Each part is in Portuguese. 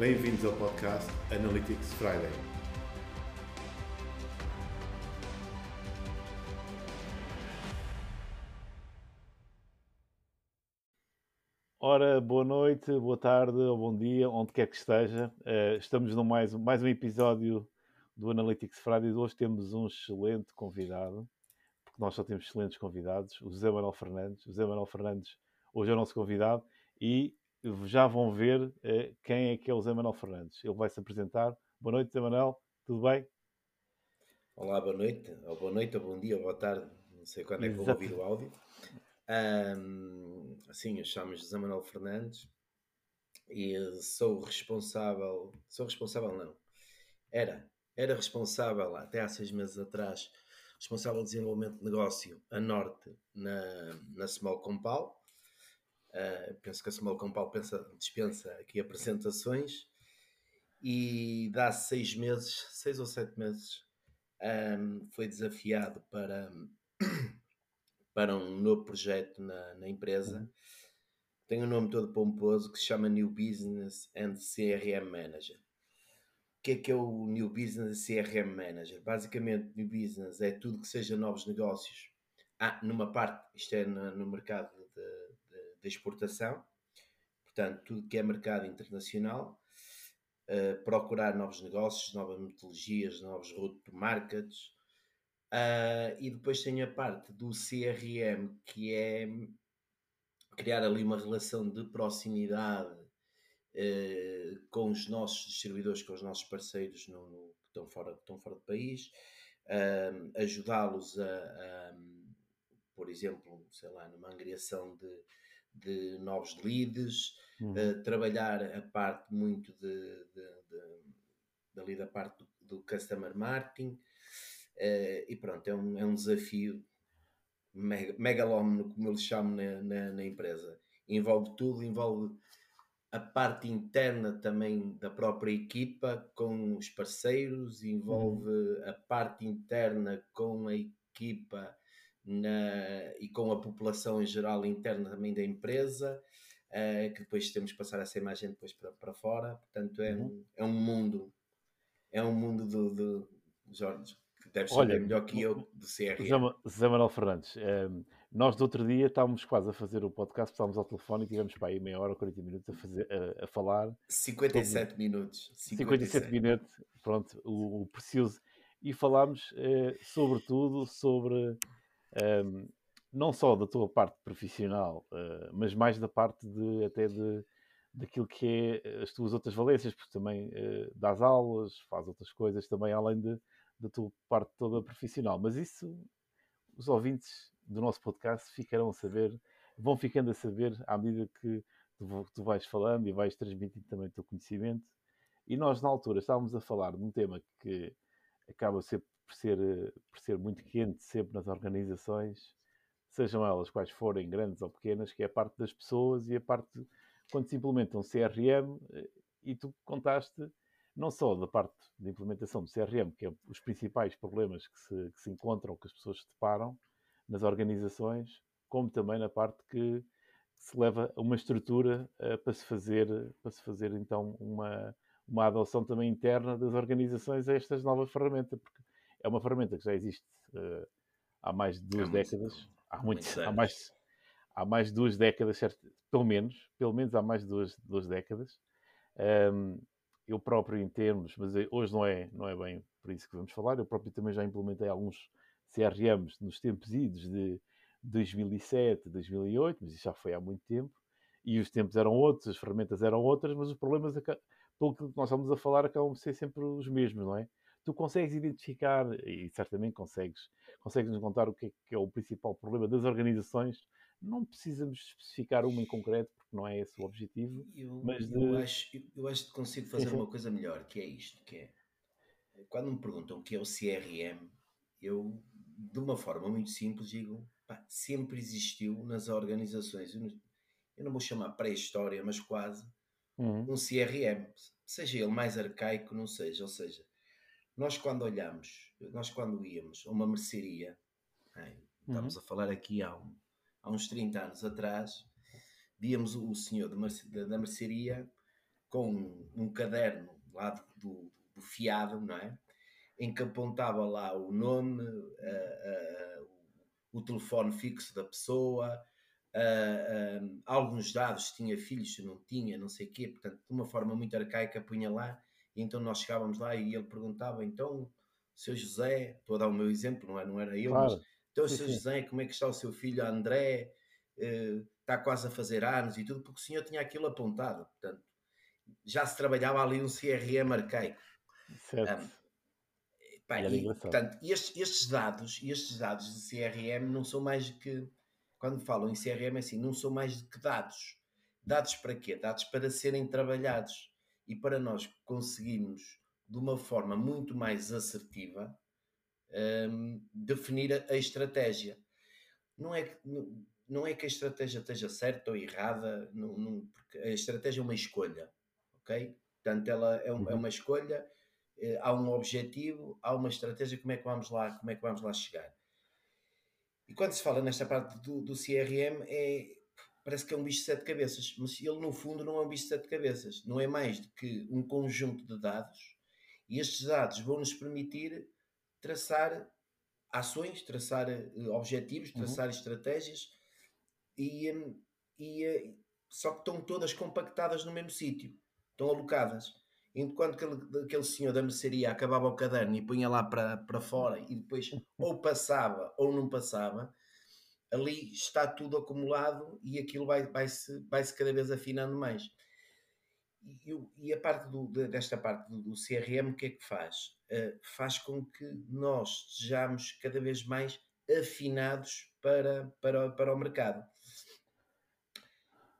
Bem-vindos ao podcast Analytics Friday. Ora, boa noite, boa tarde ou bom dia, onde quer que esteja. Uh, estamos no mais, mais um episódio do Analytics Friday. Hoje temos um excelente convidado, porque nós só temos excelentes convidados, o José Manuel Fernandes. O José Manuel Fernandes hoje é o nosso convidado e já vão ver uh, quem é que é o José Manuel Fernandes. Ele vai se apresentar. Boa noite, José Manuel, tudo bem? Olá, boa noite, ou boa noite, ou bom dia, ou boa tarde, não sei quando é que vou ouvir o áudio. Um, assim, eu chamo-me José Manuel Fernandes e sou responsável, sou responsável não, era, era responsável até há seis meses atrás, responsável de desenvolvimento de negócio a norte na, na Small Compal. Uh, penso que a Small Compal pensa, dispensa aqui apresentações e dá seis meses, seis ou sete meses, um, foi desafiado para para um novo projeto na, na empresa. Uhum. Tem um nome todo pomposo que se chama New Business and CRM Manager. O que é que é o New Business CRM Manager? Basicamente, New Business é tudo que seja novos negócios. Ah, numa parte, isto é no, no mercado de, exportação, portanto, tudo que é mercado internacional, uh, procurar novos negócios, novas metodologias, novos route to markets, Uh, e depois tem a parte do CRM, que é criar ali uma relação de proximidade uh, com os nossos distribuidores, com os nossos parceiros no, no, que, estão fora, estão fora do país, ajudá-los a, a, por exemplo, sei lá, numa angriação de, de novos leads, uhum. trabalhar a parte muito de, de, de, dali da parte do, do customer marketing, Uh, e pronto, é um, é um desafio megalómano, como eu lhe chamo na, na, na, empresa. Envolve tudo, envolve a parte interna também da própria equipa com os parceiros, envolve uhum. a parte interna com a equipa na, e com a população em geral interna também da empresa, uh, que depois temos que passar essa imagem depois para, para fora. Portanto, é, uhum. um, é um mundo, é um mundo do, do Jorge deve saber Olha, melhor que eu do CRM. José Manuel Fernandes, um, ehm, nós do outro dia estávamos quase a fazer o podcast, estávamos ao telefone e tivemos para aí meia hora, 40 minutos a, fazer, a, a falar. 57 minutos. 57. 57 minutos, pronto, o, o precioso. E falámos uh, sobretudo sobre um, não só da tua parte profissional, uh, mas mais da parte de até de daquilo que é as tuas outras valências, porque também uh, dás aulas, faz outras coisas também além de da tua parte toda profissional. Mas isso, os ouvintes do nosso podcast ficarão a saber, vão ficando a saber à medida que tu, tu vais falando e vais transmitindo também o teu conhecimento. E nós, na altura, estávamos a falar de um tema que acaba sempre por ser, por ser muito quente sempre nas organizações, sejam elas quais forem, grandes ou pequenas, que é a parte das pessoas e a parte quando se implementa um CRM, eh, e tu contaste não só da parte de implementação do CRM, que é os principais problemas que se, que se encontram, que as pessoas se deparam nas organizações, como também na parte que se leva a uma estrutura uh, para se fazer, para se fazer então uma, uma adoção também interna das organizações a estas novas ferramentas, porque é uma ferramenta que já existe uh, há mais de duas há décadas, muito, há, muitos, há, mais, há mais de duas décadas, certo? pelo menos, pelo menos há mais de duas, duas décadas. Um, eu próprio em termos, mas é, hoje não é, não é bem por isso que vamos falar, eu próprio também já implementei alguns CRMs nos tempos idos de 2007, 2008, mas isso já foi há muito tempo, e os tempos eram outros, as ferramentas eram outras, mas os problemas, pelo que nós estamos a falar, acabam de ser sempre os mesmos, não é? Tu consegues identificar, e certamente consegues, consegues nos contar o que é, que é o principal problema das organizações não precisamos especificar uma em concreto, porque não é esse o objetivo. Eu, mas de... eu, acho, eu acho que consigo fazer uma coisa melhor, que é isto, que é quando me perguntam o que é o CRM, eu, de uma forma muito simples, digo, pá, sempre existiu nas organizações, eu não, eu não vou chamar pré-história, mas quase, uhum. um CRM, seja ele mais arcaico, não seja, ou seja, nós quando olhamos, nós quando íamos a uma mercearia, estamos uhum. a falar aqui há um, há uns 30 anos atrás, víamos o senhor da mercearia com um caderno lá do, do, do fiado, não é? Em que apontava lá o nome, uh, uh, o telefone fixo da pessoa, uh, alguns dados, se tinha filhos, se não tinha, não sei o quê, portanto, de uma forma muito arcaica, punha lá, e então nós chegávamos lá e ele perguntava, então, seu José, estou a dar o meu exemplo, não, é, não era eu, claro. mas, então, seu. José, como é que está o seu filho André? Uh, está quase a fazer anos e tudo, porque o senhor tinha aquilo apontado, portanto, já se trabalhava ali um CRM arcaico. Certo. Um, pá, e, portanto, estes, estes, dados, estes dados de CRM não são mais que quando falam em CRM, é assim, não são mais do que dados. Dados para quê? Dados para serem trabalhados e para nós conseguirmos, de uma forma muito mais assertiva, um, definir a, a, estratégia. Não é, não, não é que a estratégia esteja certa ou errada, não, não, porque a estratégia é uma escolha, ok? Portanto, ela é, um, é uhum. uma escolha, eh, há um objetivo, há uma estratégia, como é que vamos lá, como é que vamos lá chegar? E quando se fala nesta parte do, do CRM, é, parece que é um bicho de sete cabeças, mas ele no fundo não é um bicho de sete cabeças, não é mais do que um conjunto de dados, e estes dados vão nos permitir traçar ações, traçar eh, objetivos, uhum. traçar uhum. estratégias, e, hum, e, eh, só que estão todas compactadas no mesmo sítio, estão alocadas enquanto que aquele, aquele senhor da mercearia acabava o caderno e punha lá para, para fora e depois ou passava ou não passava, ali está tudo acumulado e aquilo vai, vai, -se, vai -se cada vez afinando mais. E, e a parte do, desta parte do, do, CRM, o que é que faz? Uh, faz com que nós sejamos cada vez mais afinados para, para, para o mercado.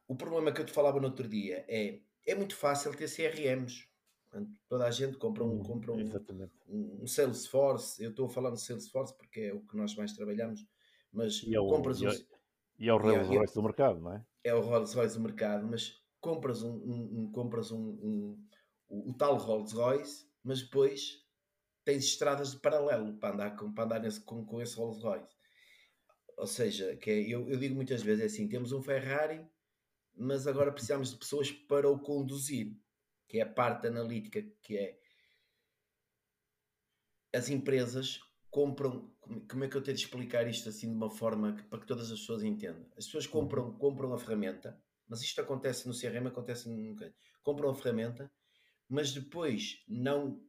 O problema que eu te falava no outro dia é é muito fácil ter CRMs. Toda a gente compra um, hum, compra um, um, Salesforce. Eu estou a falar de Salesforce porque é o que nós mais trabalhamos, mas e é o, compras e é, e é o Rolls Royce do mercado, não é? É o Rolls Royce do mercado, mas compras um, um compras um, o, o, tal Rolls Royce, mas depois tens estradas de paralelo para andar com, para andar nesse, com, com esse Rolls Royce. Ou seja, que é, eu, eu digo muitas vezes é assim: temos um Ferrari, mas agora precisamos de pessoas para o conduzir que é a parte analítica, que é as empresas compram. Como é que eu tenho de explicar isto assim de uma forma que, para que todas as pessoas entendam? As pessoas uhum. compram, compram a ferramenta, mas isto acontece no CRM, acontece nunca. Compram a ferramenta, mas depois não,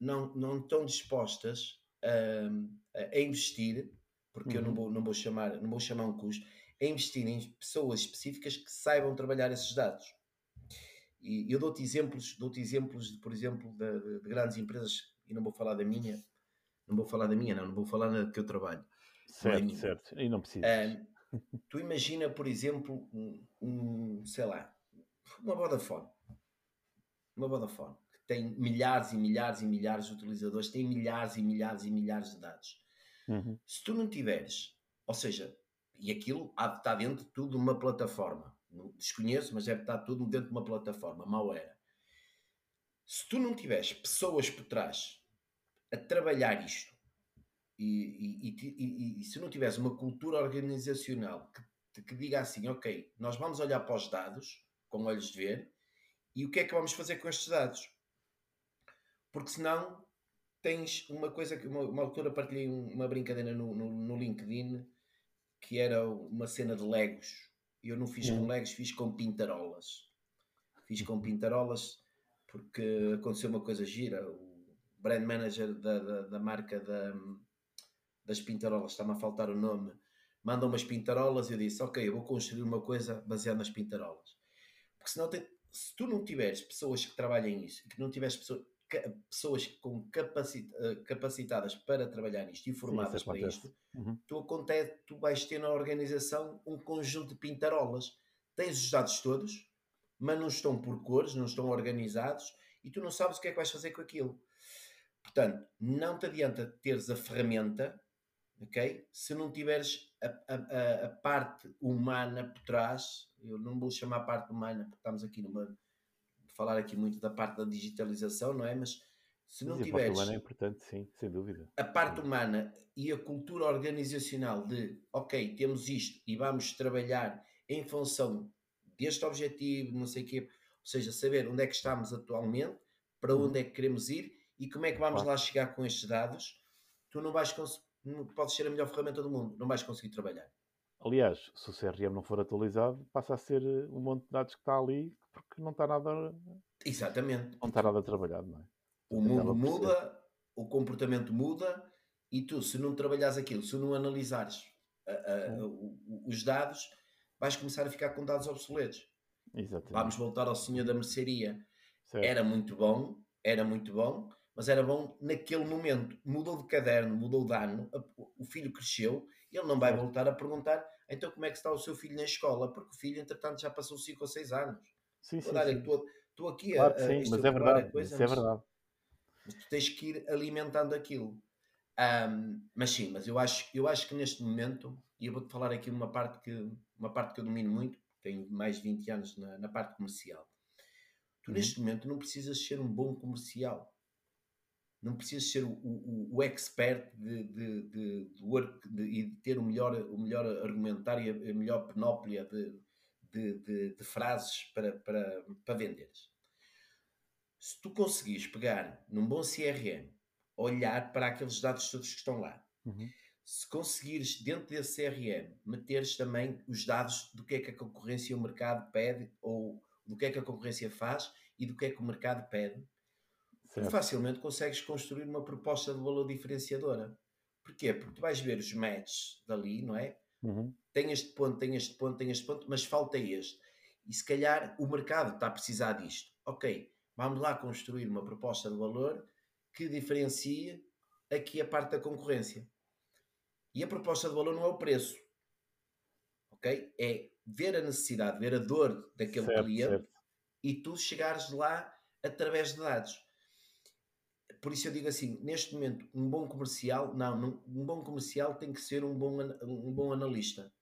não, não estão dispostas a, a investir, porque uhum. eu não uhum. vou, não, vou chamar, não vou chamar um custo, a investir em pessoas específicas que saibam trabalhar esses dados. E eu dou-te exemplos, dou-te exemplos, de, por exemplo, de, de, grandes empresas, e não vou falar da minha, não vou falar da minha, não, não vou falar da que eu trabalho. Certo, é certo, e não precisa. tu imagina, por exemplo, um, um, sei lá, uma Vodafone. Uma Vodafone, que tem milhares e milhares e milhares de utilizadores, tem milhares e milhares e milhares de dados. Uhum. Se tu não tiveres, ou seja, e aquilo está dentro de tudo uma plataforma desconheço, mas deve estar tudo dentro de uma plataforma, mal era. Se tu não tiveres pessoas por trás a trabalhar isto e, e, e, e se não tiveres uma cultura organizacional que, que diga assim, ok, nós vamos olhar para os dados com olhos de ver e o que é que vamos fazer com estes dados? Porque senão tens uma coisa que uma, uma altura partilhei uma brincadeira no, no, no LinkedIn que era uma cena de Legos eu não fiz com Legos, fiz com pintarolas. Fiz com pintarolas porque aconteceu uma coisa gira. O brand manager da, da, da marca da, das pintarolas, está-me a faltar o nome, manda umas pintarolas e eu disse: Ok, eu vou construir uma coisa baseada nas pintarolas. Porque senão, tem, se tu não tiveres pessoas que trabalhem nisso, que não tiveres pessoas, pessoas com eh, capacitadas para trabalhar nisto e formadas Sim, para isto, uhum. tu, acontece, tu vais ter na organização um conjunto de pintarolas. Tens os dados todos, mas não estão por cores, não estão organizados e tu não sabes o que é que vais fazer com aquilo. Portanto, não te adianta teres a ferramenta, ok? Se não tiveres a, a, a, parte humana por trás, eu não vou chamar a parte humana porque estamos aqui numa falar aqui muito da parte da digitalização, não é? Mas se não Mas tiveres. A parte humana é importante, sim, sem dúvida. A parte humana e a cultura organizacional de, ok, temos isto e vamos trabalhar em função deste objetivo, não sei o quê. Ou seja, saber onde é que estamos atualmente, para Uhum. onde é que queremos ir e como é que vamos lá chegar com estes dados. Tu não vais conseguir, podes ser a melhor ferramenta do mundo, não vais conseguir trabalhar. Aliás, se o CRM não for atualizado, passa a ser eh, um monte de dados que está ali porque não está nada, Exatamente. não está nada trabalhado, não é? O mundo muda, o comportamento muda e tu, se não trabalhares aquilo, se não analisares a- a- Sim. o- o- os dados, vais começar a ficar com dados obsoletos. Exatamente. Vamos voltar ao senhor da mercearia. Certo. Era muito bom, era muito bom, mas era bom naquele momento. Mudou de caderno, mudou de ano, a- o filho cresceu, ele não vai voltar a perguntar então como é que está o seu filho na escola, porque o filho, entretanto, já passou 5 ou 6 anos. Sim, sim, a dar- sim. estou- estou aqui a, Claro que a sim, mas é a verdade. coisa, é mas- verdade. mas tu tens que ir alimentando aquilo. Ahm, mas sim, mas eu acho, eu acho que neste momento, e eu vou-te falar aqui uma parte que, uma parte que eu domino muito, tenho mais de 20 anos na, na parte comercial. Tu Uhum. neste momento não precisas ser um bom comercial. Não precisas ser o, o, o expert de, de, de, de work e de ter o melhor, o melhor argumentário, e a melhor panóplia de, de, de, de frases para, para, para venderes se tu conseguires pegar num bom CRM, olhar para aqueles dados todos que estão lá, Uhum. se conseguires dentro desse CRM meteres também os dados do que é que a concorrência e o mercado pede, ou do que é que a concorrência faz e do que é que o mercado pede, tu Certo. facilmente consegues construir uma proposta de valor diferenciadora. Porquê? Porque tu vais ver os matches dali, não é? Uhum. tem este ponto, tem este ponto, tem este ponto, mas falta este. E se calhar o mercado está a precisar disto. Ok, vamos lá construir uma proposta de valor que diferencie aqui a parte da concorrência. E a proposta de valor não é o preço. Ok? É ver a necessidade, ver a dor daquele Certo, cliente certo. e tu chegares lá através de dados. Por isso eu digo assim, neste momento, um bom comercial, não, um bom comercial tem que ser um bom, um bom analista.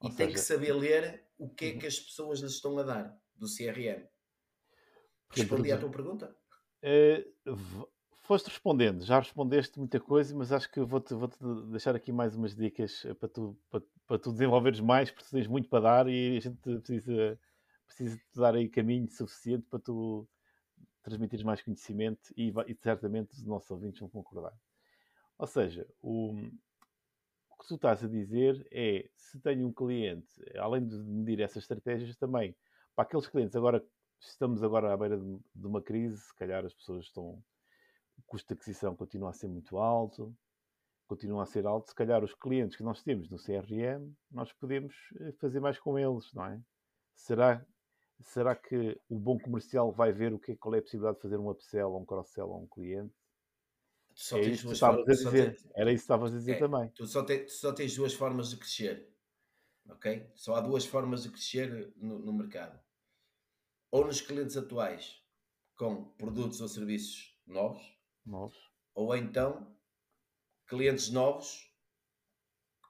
E Ou tem que seja- saber ler o que é Uhum. que as pessoas lhes estão a dar do CRM. Respondi à tua pergunta? V- foste respondendo, já respondeste muita coisa, mas acho que vou-te vou-te deixar aqui mais umas dicas eh, para tu, para, para tu desenvolveres mais, porque tu tens muito para dar e a gente precisa, precisa te dar aí caminho suficiente para tu transmitires mais conhecimento e, e certamente os nossos ouvintes vão concordar. Ou seja, o, o que tu estás a dizer é, se tenho um cliente, além de medir essas estratégias também, para aqueles clientes agora estamos agora à beira de, de uma crise, se calhar as pessoas estão. O custo de aquisição continua a ser muito alto, continua a ser alto. Se calhar os clientes que nós temos no CRM, nós podemos eh, fazer mais com eles, não é? Será, será que o bom comercial vai ver o que é, qual é a possibilidade de fazer um upsell ou um cross-sell a um cliente? Só é isso que estavas a dizer. tens- Era isso que estavas a dizer É. também. Tu só, te- tu só tens duas formas de crescer. Ok? Só há duas formas de crescer no, no mercado. Ou nos clientes atuais, com produtos ou serviços novos, Nós. ou então clientes novos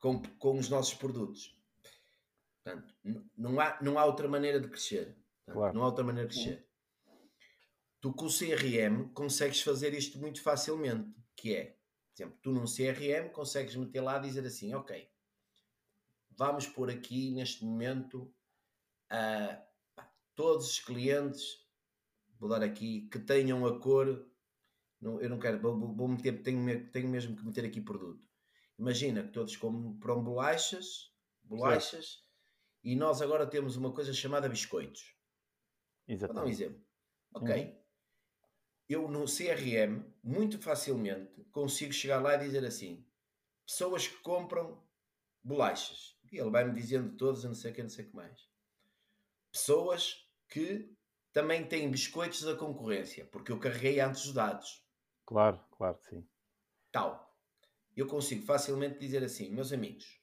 com, com os nossos produtos. Portanto, não há, não há outra maneira de crescer. Claro. Não há outra maneira de crescer. Tu com o CRM consegues fazer isto muito facilmente, que é, por exemplo, tu num CRM consegues meter lá e dizer assim, ok, vamos pôr aqui neste momento ah, pá, todos os clientes, vou dar aqui, que tenham a cor não, eu não quero, vou, vou- meter, tenho, tenho mesmo que meter aqui produto. Imagina que todos compram bolachas, bolachas, e nós agora temos uma coisa chamada biscoitos. Vou dar um Exatamente. exemplo. Ok. Eu no CRM, muito facilmente, consigo chegar lá e dizer assim: pessoas que compram bolachas. E ele vai-me dizendo todos, não sei o que, não sei o que mais. Pessoas que também têm biscoitos da concorrência, porque eu carreguei antes os dados. Claro, claro que sim. tal. Eu consigo facilmente dizer assim, meus amigos,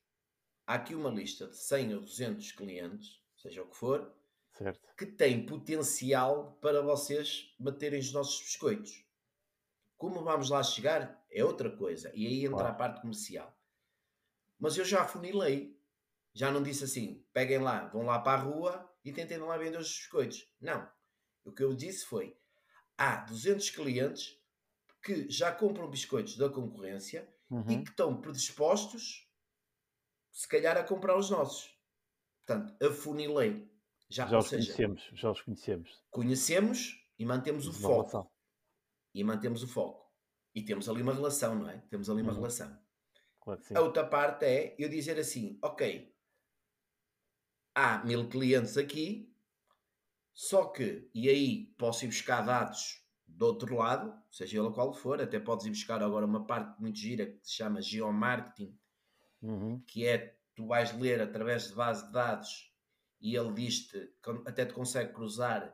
há aqui uma lista de 100 ou 200 clientes, seja o que for, Certo. que têm potencial para vocês baterem os nossos biscoitos. Como vamos lá chegar é outra coisa. E aí entra Claro. a parte comercial. Mas eu já afunilei. Já não disse assim, peguem lá, vão lá para a rua e tentem lá vender os biscoitos. Não. O que eu disse foi, há 200 clientes que já compram biscoitos da concorrência e Uhum. que estão predispostos, se calhar, a comprar os nossos. Portanto, afunilei. Já, já os seja, conhecemos, já os conhecemos. Conhecemos e mantemos o uma foco. Relação. E mantemos o foco. E temos ali uma relação, não é? Temos ali uma uhum. relação. Claro a outra parte é eu dizer assim, ok, há mil clientes aqui, só que, e aí posso ir buscar dados do outro lado, seja ele qual for, até podes ir buscar agora uma parte muito gira que se chama geomarketing, uhum. que é tu vais ler através de base de dados e ele diz-te, até te consegue cruzar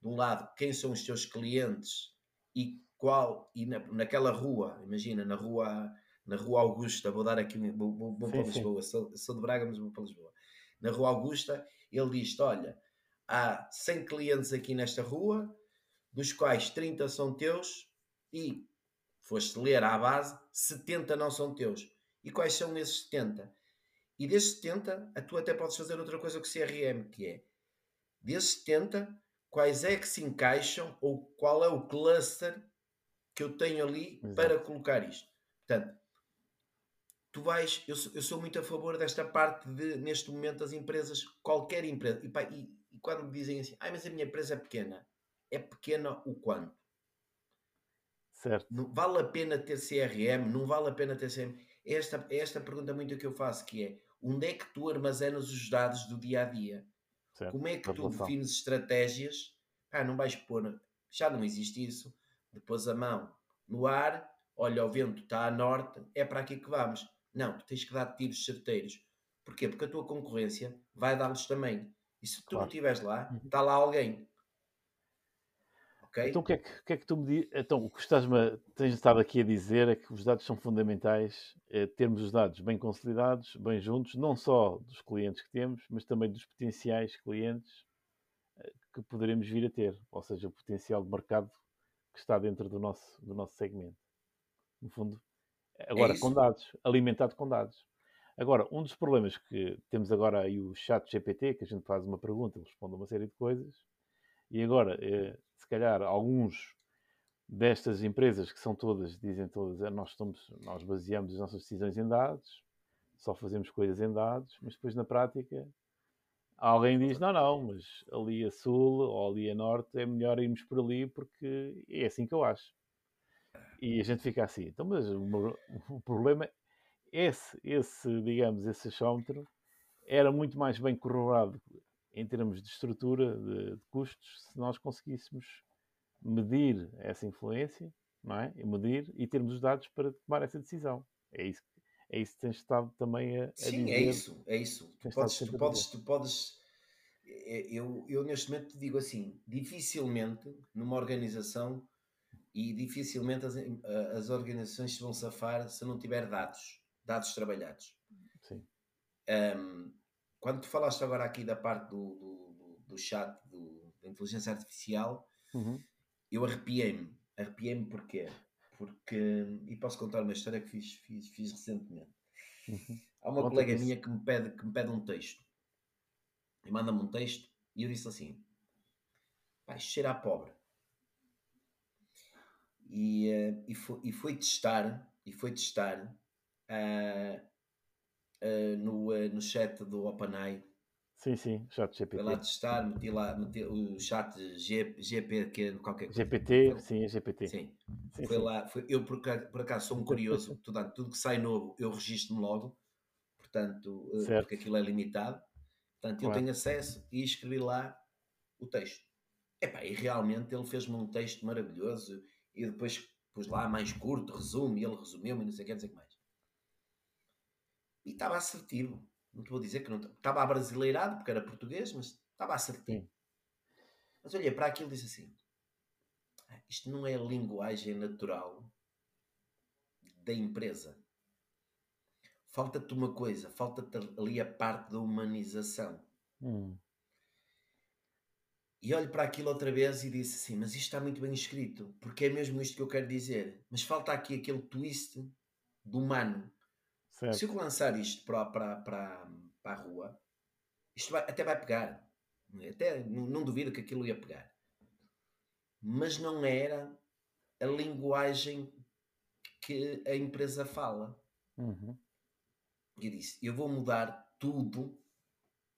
de um lado quem são os teus clientes e qual, e na, naquela rua, imagina, na rua, na rua Augusta, vou dar aqui, vou, vou, vou sim, para Lisboa, sou, sou, de Braga, mas vou para Lisboa. Na rua Augusta, ele diz-te: olha, há 100 clientes aqui nesta rua, dos quais 30 são teus e foste ler à base, 70 não são teus. E quais são esses 70? E desses 70, a tu até podes fazer outra coisa o CRM, que é desses 70, quais é que se encaixam ou qual é o cluster que eu tenho ali Exato. para colocar isto. Portanto, tu vais, eu sou, eu sou, muito a favor desta parte de, neste momento, as empresas, qualquer empresa, e, pá, e, e quando me dizem assim, ah, mas a minha empresa é pequena, é pequena o quanto? Certo. Não, vale a pena ter CRM? Não vale a pena ter CRM? É esta, é esta pergunta muito que eu faço, que é, onde é que tu armazenas os dados do dia a dia? Certo. Como é que tu defines estratégias? Ah, não vais pôr, já não existe isso. Depois a mão no ar, olha, o vento está a norte, é para aqui que vamos. Não, tu tens que dar tiros certeiros. Porquê? Porque a tua concorrência vai dar-lhes também. E se tu claro. não estiveres lá, uhum. está lá alguém. Okay? Então o que, é que, que, é que tu me diz? Então, o que estás tens estado aqui a dizer é que os dados são fundamentais, é termos os dados bem consolidados, bem juntos, não só dos clientes que temos, mas também dos potenciais clientes eh, que poderemos vir a ter, ou seja, o potencial de mercado que está dentro do nosso, do nosso segmento. No fundo, agora é com dados, alimentado com dados. Agora, um dos problemas que temos agora aí o chat GPT, que a gente faz uma pergunta, ele responde uma série de coisas, e agora, eh, se calhar, alguns destas empresas que são todas, dizem todas, é, nós, estamos, nós baseamos as nossas decisões em dados, só fazemos coisas em dados, mas depois na prática alguém diz, não, não, mas ali a sul ou ali a norte é melhor irmos por ali porque é assim que eu acho. E a gente fica assim. Então, mas o, problema esse, esse, digamos, esse achómetro era muito mais bem corroborado em termos de estrutura, de, de, custos, se nós conseguíssemos medir essa influência, não é? E medir e termos os dados para tomar essa decisão. É isso, é isso que tens estado também a, a Sim, dizer. é isso, é isso. Tu podes, tu podes, tu podes, é, eu, eu neste momento te digo assim, dificilmente numa organização e dificilmente as, as organizações se vão safar se não tiver dados, dados trabalhados. Sim. Um, quando tu falaste agora aqui da parte do, do, do chat do, da inteligência artificial, uhum. eu arrepiei-me. Arrepiei-me porquê? Porque, e posso contar uma história que fiz, fiz, fiz recentemente. Uhum. Há uma colega minha que me, pede, que me pede um texto e manda-me um texto e eu disse assim: vai cheirar a pobre. E, uh, e, foi, e foi testar, e foi testar uh, uh, no, uh, no chat do OpenAI. Sim, sim, chat GPT. Foi lá testar, meti lá meti o chat G, GP, que é qualquer coisa. GPT, sim, é GPT. Sim. sim foi sim. lá, foi, eu por, por acaso sou um curioso, portanto, tudo que sai novo eu registro-me logo, portanto, uh, porque aquilo é limitado. Portanto, claro. eu tenho acesso e escrevi lá o texto. Epá, e realmente ele fez-me um texto maravilhoso e depois pus lá mais curto, resumo, e ele resumiu-me e não sei o que, não sei o que mais. E estava assertivo. Não te vou dizer que não estava abrasileirado, porque era português, mas estava assertivo. Sim. Mas olhei para aquilo e disse assim: ah, isto não é a linguagem natural da empresa. Falta-te uma coisa, falta-te ali a parte da humanização. Hum. E olho para aquilo outra vez e disse assim: Mas isto está muito bem escrito, porque é mesmo isto que eu quero dizer. Mas falta aqui aquele twist do humano. Certo. Se eu lançar isto para, para, para, para a rua, isto vai, até vai pegar. Até não, não duvido que aquilo ia pegar. Mas não era a linguagem que a empresa fala. Uhum. E eu disse: eu vou mudar tudo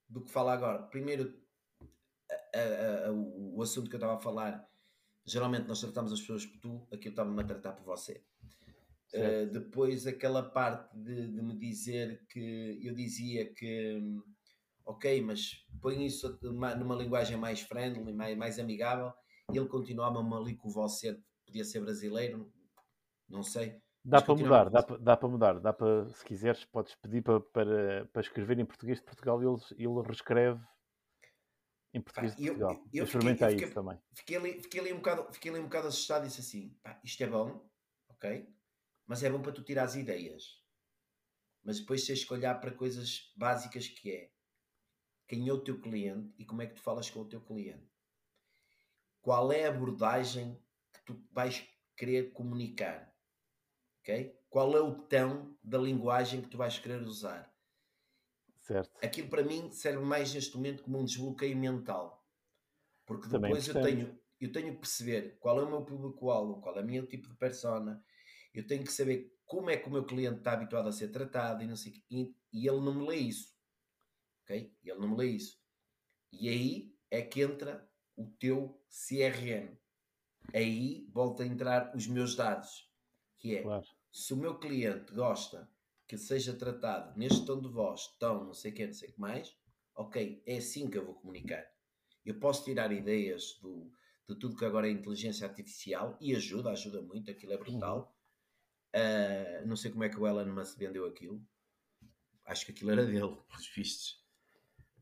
do que fala agora. Primeiro, a, a, o assunto que eu estava a falar, geralmente nós tratamos as pessoas por tu, aqui eu estava-me a tratar por você. Uh, depois aquela parte de, de, me dizer que eu dizia que ok, mas põe isso numa, numa linguagem mais friendly, mais, mais amigável, e ele continuava ali com você, podia ser brasileiro, não sei. Dá para mudar, dá, para, dá para mudar, dá para, se quiseres, podes pedir para, para, para escrever em português de Portugal e ele, ele reescreve em português de Portugal. Eu, eu, Experimenta fiquei, isso também. Fiquei ali, fiquei, ali um bocado, fiquei ali um bocado assustado e disse assim: pá, isto é bom, ok? Mas é bom para tu tirar as ideias. Mas depois tens que olhar para coisas básicas que é quem é o teu cliente e como é que tu falas com o teu cliente. Qual é a abordagem que tu vais querer comunicar? ok? Qual é o tão da linguagem que tu vais querer usar? Certo. Aquilo para mim serve mais neste momento como um desbloqueio mental. Porque depois eu tenho, eu tenho que perceber qual é o meu público-alvo, qual é o meu tipo de persona, eu tenho que saber como é que o meu cliente está habituado a ser tratado e não sei e, e ele não me lê isso. Ok? Ele não me lê isso. E aí é que entra o teu CRM. Aí volta a entrar os meus dados. Que é, claro. se o meu cliente gosta que seja tratado neste tom de voz, tom, não sei o que, não sei o que mais, ok, é assim que eu vou comunicar. Eu posso tirar ideias do, de tudo que agora é inteligência artificial e ajuda, ajuda muito, aquilo é brutal. Uh, não sei como é que o Elon Musk vendeu aquilo. Acho que aquilo era dele, os vistos.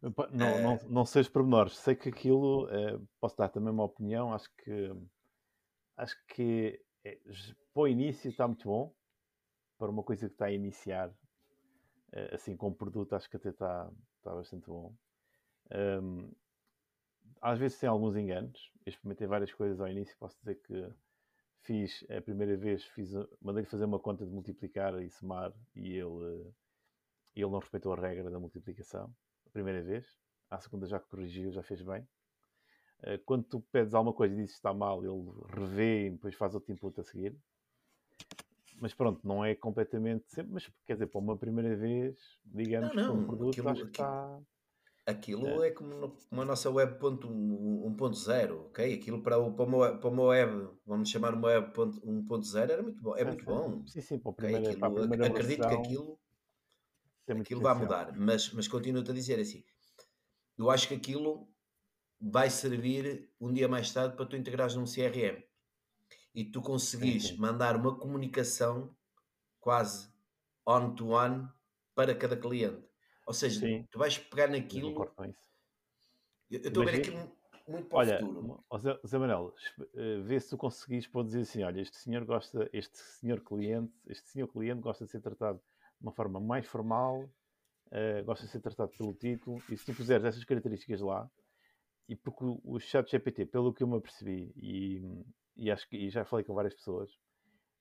Não, uh, não, não sei os pormenores. Sei que aquilo, uh, posso dar também uma opinião, acho que acho que é, para o início está muito bom. Para uma coisa que está a iniciar, assim como produto, acho que até está, está bastante bom. Um, às vezes tem alguns enganos. Eu experimentei várias coisas ao início, posso dizer que fiz a primeira vez, fiz, mandei-lhe fazer uma conta de multiplicar e somar e ele, ele não respeitou a regra da multiplicação, a primeira vez. À segunda já corrigiu, já fez bem. Eh, quando tu pedes alguma coisa e dizes que está mal, ele revê e depois faz outro input a seguir. Mas pronto, não é completamente sempre, mas quer dizer, para uma primeira vez, digamos, não, não, um produto aquilo, acho que está Aquilo é, é como, como a nossa web 1.0, ok? Aquilo para o, para, uma, para uma web, vamos chamar uma web 1.0, era muito bom. É muito bom. Sim, sim, para, okay? primeira, aquilo, para Acredito que aquilo, aquilo vai mudar, mas, mas continuo-te a dizer assim, eu acho que aquilo vai servir um dia mais tarde para tu integrares num CRM e tu conseguires mandar uma comunicação quase on-to-one -one para cada cliente. Ou seja, Sim. tu vais pegar naquilo. Eu estou a ver aquilo muito para olha, o futuro. Zé, Zé Manuel, eh, vê se tu conseguis dizer assim: olha, este senhor gosta, este senhor cliente, este senhor cliente gosta de ser tratado de uma forma mais formal, uh, gosta de ser tratado pelo título, e se tu puseres essas características lá, e porque o, o chat GPT, pelo que eu me apercebi, e, e acho que e já falei com várias pessoas,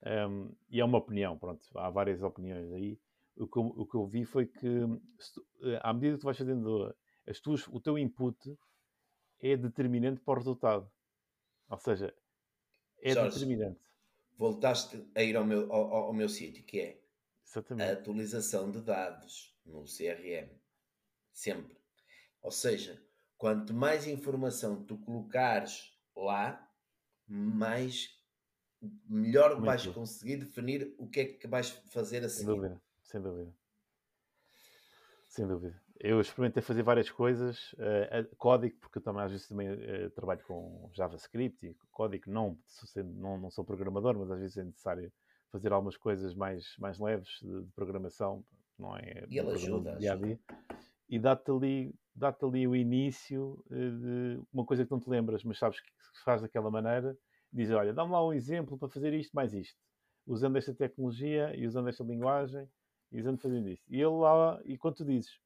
um, ehm, e é uma opinião, pronto, há várias opiniões aí o que, eu, o que eu vi foi que, eh, à medida que tu vais fazendo as tuas, o teu input é determinante para o resultado. Ou seja, é Jorge, determinante. Voltaste a ir ao meu, ao, ao meu sítio, que é Exatamente. a atualização de dados no CRM. Sempre. Ou seja, quanto mais informação tu colocares lá, mais melhor Muito vais bom. conseguir definir o que é que vais fazer a seguir. Sem dúvida. Sem dúvida. Eu experimentei fazer várias coisas, uh, código, porque eu também às vezes também uh, trabalho com JavaScript e código, não, não, não sou programador, mas às vezes é necessário fazer algumas coisas mais, mais leves de, de programação, não é? E ele ajuda. Dia a dia. E dá-te ali, dá ali o início uh, de uma coisa que não te lembras, mas sabes que se faz daquela maneira, diz, olha, dá-me lá um exemplo para fazer isto mais isto, usando esta tecnologia e usando esta linguagem, Isando fazendo isso. E ele lá, e quando tu dizes,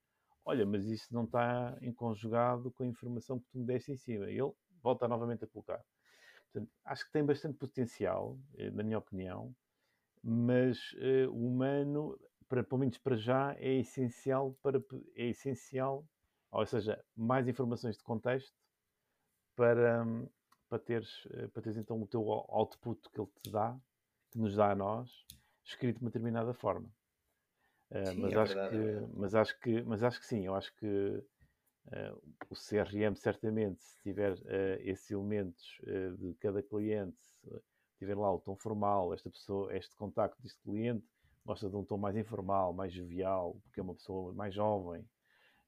olha, mas isso não está conjugado com a informação que tu me deste em cima, e ele volta novamente a colocar. Portanto, acho que tem bastante potencial, eh, na minha opinião, mas uh, o humano, para, pelo menos para já, é essencial para é essencial, ou seja, mais informações de contexto para, para, teres, eh, para teres então o teu output que ele te dá, que nos dá a nós, escrito de uma determinada forma. Uh, mas, é acho verdade, que, é mas, acho que, mas acho que sim, eu acho que uh, o CRM certamente, se tiver uh, esses elementos uh, de cada cliente, tiver lá o tom formal, esta pessoa, este contacto deste cliente, gosta de um tom mais informal, mais jovial, porque é uma pessoa mais jovem,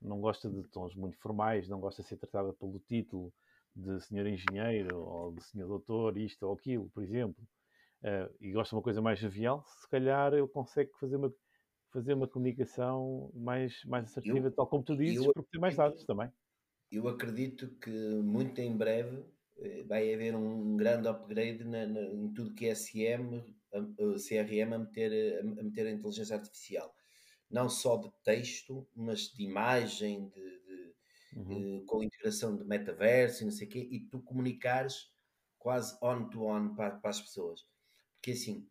não gosta de tons muito formais, não gosta de ser tratada pelo título de senhor engenheiro ou de senhor doutor, isto ou aquilo, por exemplo, e gosta de uma coisa mais jovial, se calhar ele consegue fazer uma, fazer uma comunicação mais, mais assertiva, eu, tal como tu dizes, porque tem mais dados também. Eu acredito que muito em breve eh, vai haver um grande upgrade na, na, em tudo que é SM, a, a CRM a meter, a meter a inteligência artificial. Não só de texto, mas de imagem, de, de uhum. uh, com integração de metaverso e não sei o quê, e tu comunicares quase on-to-on -on para, para, as pessoas. Porque assim,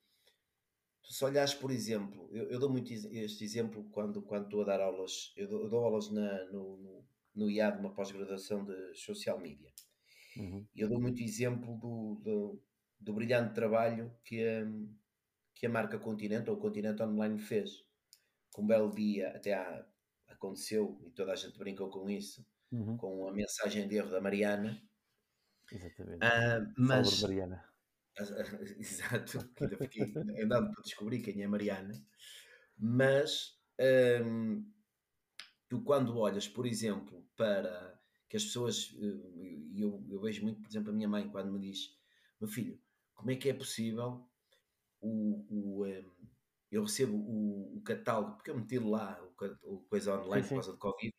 tu se olhares, por exemplo, eu, eu, dou muito este exemplo quando, quando estou a dar aulas, eu dou, eu dou aulas na, no, no, no IAD, uma pós-graduação de social media. Uhum. Eu dou muito exemplo do, do, do brilhante trabalho que a, que a marca Continente ou Continente Online fez. Com um belo dia, até há, aconteceu, e toda a gente brincou com isso, uhum. com a mensagem de erro da Mariana. Exatamente. Uh, mas, Salve Mariana. Exato, ainda fiquei andando para descobrir quem é Mariana. Mas um, tu, quando olhas, por exemplo, para que as pessoas, eh, e eu, eu vejo muito, por exemplo, a minha mãe, quando me diz: Meu filho, como é que é possível o, o um, eu recebo o, o, catálogo, porque eu meti lá o, o coisa online sim, sim. por causa do Covid,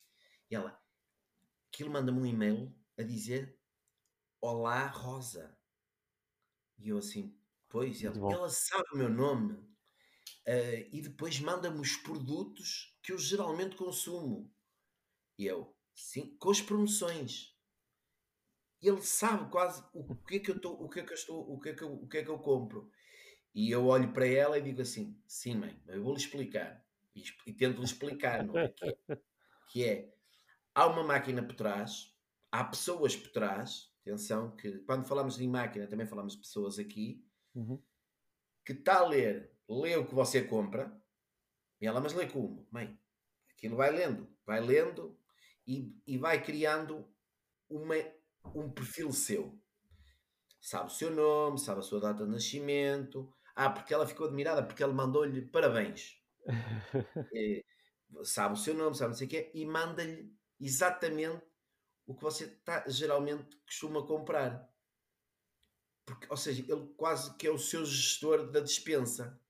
e ela, aquilo manda-me um e-mail a dizer Olá Rosa. E eu assim, pois, ela, ela sabe o meu nome uh, e depois manda-me os produtos que eu geralmente consumo. E eu, sim, com as promoções. Ele sabe quase o que é que eu estou, o que é que eu estou, o que é que eu, o que é que eu compro. E eu olho para ela e digo assim: sim, mãe, eu vou-lhe explicar. E, e tento-lhe explicar, não é? Que, é? que é: há uma máquina por trás, há pessoas por trás. Atenção, que quando falamos de máquina, também falamos de pessoas aqui, uhum. que está a ler, lê o que você compra, e ela, mas lê como? Mãe, aquilo vai lendo, vai lendo e, e vai criando uma, um perfil seu. Sabe o seu nome, sabe a sua data de nascimento, ah, porque ela ficou admirada porque ele mandou-lhe parabéns. é, sabe o seu nome, sabe não sei o quê, e manda-lhe exatamente o que você tá, geralmente costuma comprar. Porque, ou seja, ele quase que é o seu gestor da dispensa.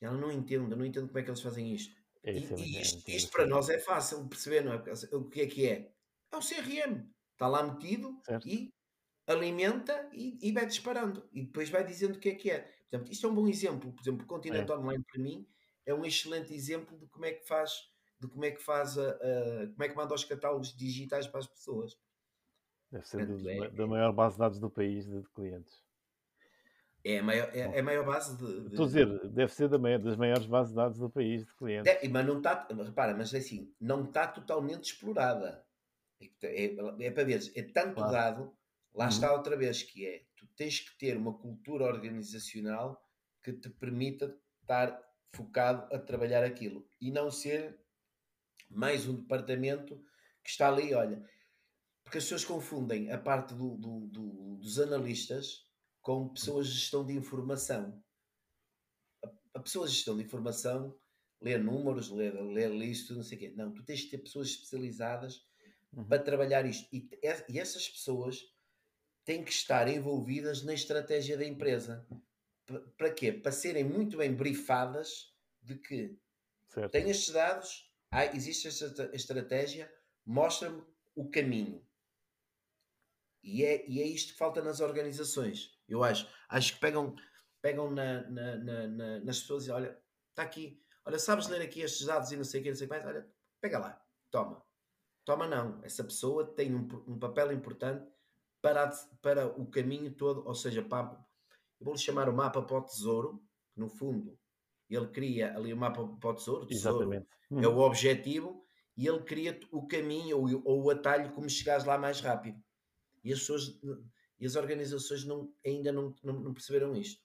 E ela não entende, não entende como é que eles fazem isto. É e, e isto, isto, para nós é fácil de perceber, não é? O que é que é? É o CRM. Está lá metido certo. e alimenta e, e, vai disparando. E depois vai dizendo o que é que é. Portanto, isto é um bom exemplo. Por exemplo, o Continente é. Online para mim é um excelente exemplo de como é que faz, de como é que faz a, a como é que manda os catálogos digitais para as pessoas. Deve ser Portanto, do, é, da maior base de dados do país de, clientes. É a maior, é, é a maior base de, de... Estou a dizer, deve ser da maior, das maiores bases de dados do país de clientes. É, mas não está, repara, mas é assim, não está totalmente explorada. É, é, é para ver, é tanto claro. dado Lá uhum. está outra vez, que é, tu tens que ter uma cultura organizacional que te permita estar focado a trabalhar aquilo e não ser mais um departamento que está ali, olha, porque as pessoas confundem a parte do, do, do, dos analistas com pessoas de gestão de informação. A, a pessoa de gestão de informação lê números, lê, lê listo, não sei o quê. Não, tu tens que ter pessoas especializadas uhum. para trabalhar isto. E, e essas pessoas têm que estar envolvidas na estratégia da empresa. Para quê? Para serem muito bem briefadas de que certo. tem estes dados, há, existe esta estratégia, mostra-me o caminho. E é, e é isto que falta nas organizações. Eu acho. Acho que pegam, pegam na, na, na, nas pessoas e olha, está aqui. Olha, sabes ler aqui estes dados e não sei o que, não sei o que mais? Olha, pega lá, toma. Toma não. Essa pessoa tem um, um papel importante para, para o caminho todo, ou seja, para, vou-lhe chamar o mapa para o tesouro, que no fundo ele cria ali o mapa para o tesouro, o tesouro é o objetivo, e ele cria o caminho ou, ou o atalho como chegares lá mais rápido. E as pessoas e as organizações não, ainda não, não, não perceberam isto.